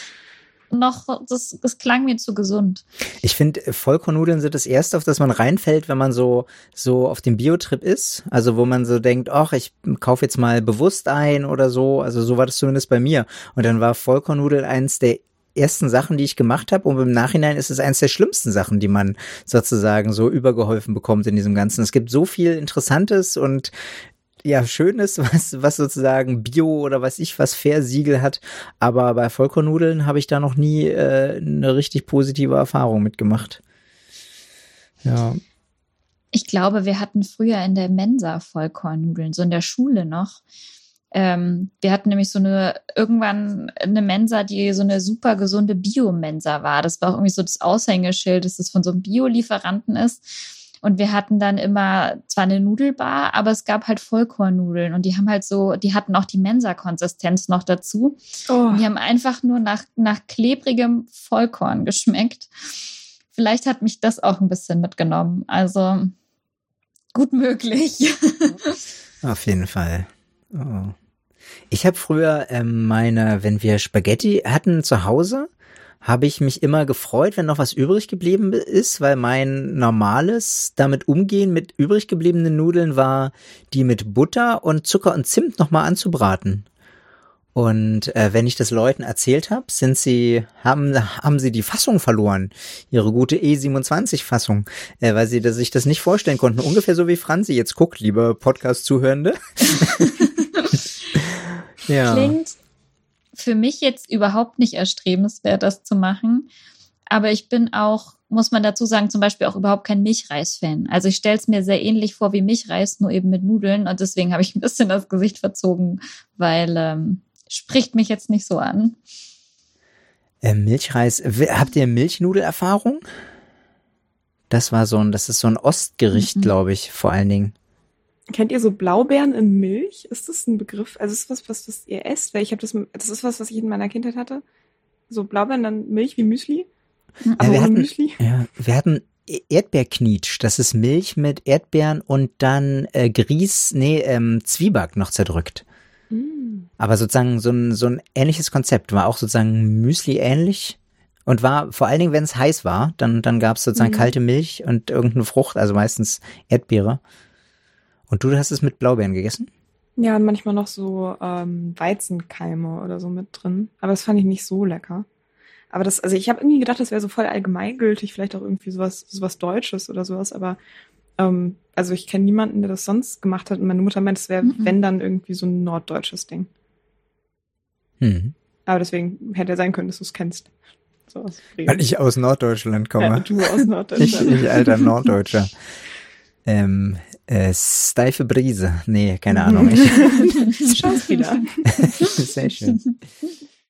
Noch, das, das klang mir zu gesund. Ich finde, äh, Vollkornnudeln sind das erste, auf das man reinfällt, wenn man so, so auf dem Biotrip ist. Also, wo man so denkt, ach, ich kaufe jetzt mal bewusst ein oder so. Also, so war das zumindest bei mir. Und dann war Vollkornnudeln eins der ersten Sachen, die ich gemacht habe. Und im Nachhinein ist es eins der schlimmsten Sachen, die man sozusagen so übergeholfen bekommt in diesem Ganzen. Es gibt so viel Interessantes und ja, Schönes, was, was sozusagen Bio oder was ich was Fair-Siegel hat. Aber bei Vollkornnudeln habe ich da noch nie äh, eine richtig positive Erfahrung mitgemacht. Ja. Ich glaube, wir hatten früher in der Mensa Vollkornnudeln, so in der Schule noch. Ähm, wir hatten nämlich so eine, irgendwann eine Mensa, die so eine super gesunde Bio-Mensa war. Das war auch irgendwie so das Aushängeschild, dass es von so einem Bio-Lieferanten ist. Und wir hatten dann immer zwar eine Nudelbar, aber es gab halt Vollkornnudeln und die haben halt so, die hatten auch die Mensa-Konsistenz noch dazu. Oh. Die haben einfach nur nach, nach klebrigem Vollkorn geschmeckt. Vielleicht hat mich das auch ein bisschen mitgenommen. Also gut möglich. Auf jeden Fall. Oh. Ich habe früher ähm, meine, wenn wir Spaghetti hatten zu Hause, habe ich mich immer gefreut, wenn noch was übrig geblieben ist, weil mein normales damit umgehen mit übrig gebliebenen Nudeln war, die mit Butter und Zucker und Zimt nochmal anzubraten. Und äh, wenn ich das Leuten erzählt habe, sind sie haben haben sie die Fassung verloren, ihre gute E27-Fassung, äh, weil sie sich das nicht vorstellen konnten. Ungefähr so wie Franzi jetzt guckt, liebe Podcast-Zuhörende. ja. Klingt für mich jetzt überhaupt nicht erstrebenswert, das zu machen. Aber ich bin auch, muss man dazu sagen, zum Beispiel auch überhaupt kein Milchreis-Fan. Also ich stelle es mir sehr ähnlich vor wie Milchreis, nur eben mit Nudeln. Und deswegen habe ich ein bisschen das Gesicht verzogen, weil ähm, spricht mich jetzt nicht so an. Äh, Milchreis. Habt ihr Milchnudelerfahrung? Das war so ein, das ist so ein Ostgericht, Mhm. glaube ich, vor allen Dingen. Kennt ihr so Blaubeeren in Milch? Ist das ein Begriff? Also ist das was, was, was ihr esst? Weil ich habe das, das ist was, was ich in meiner Kindheit hatte. So Blaubeeren, dann Milch wie Müsli. Aber Ja, wir hatten- Müsli. Ja, wir hatten E- Erdbeerknietsch. Das ist Milch mit Erdbeeren und dann äh, Grieß, nee, ähm, Zwieback noch zerdrückt. Mm. Aber sozusagen so ein, so ein ähnliches Konzept. War auch sozusagen Müsli ähnlich. Und war vor allen Dingen, wenn es heiß war, dann, dann gab es sozusagen Mhm. kalte Milch und irgendeine Frucht, also meistens Erdbeere. Und du hast es mit Blaubeeren gegessen? Ja, und manchmal noch so ähm, Weizenkeime oder so mit drin. Aber das fand ich nicht so lecker. Aber das, also ich habe irgendwie gedacht, das wäre so voll allgemeingültig, vielleicht auch irgendwie sowas, sowas Deutsches oder sowas. Aber ähm, also ich kenne niemanden, der das sonst gemacht hat. Und meine Mutter meint, es wäre, Mhm. wenn dann irgendwie so ein norddeutsches Ding. Hm. Aber deswegen hätte ja sein können, dass du es kennst. So aus. Weil ich aus Norddeutschland komme. ja, du aus Ich, Norddeutschland. ich alter Norddeutscher. Ähm, äh, steife Brise. Nee, keine Ahnung. Schauspieler. sehr schön.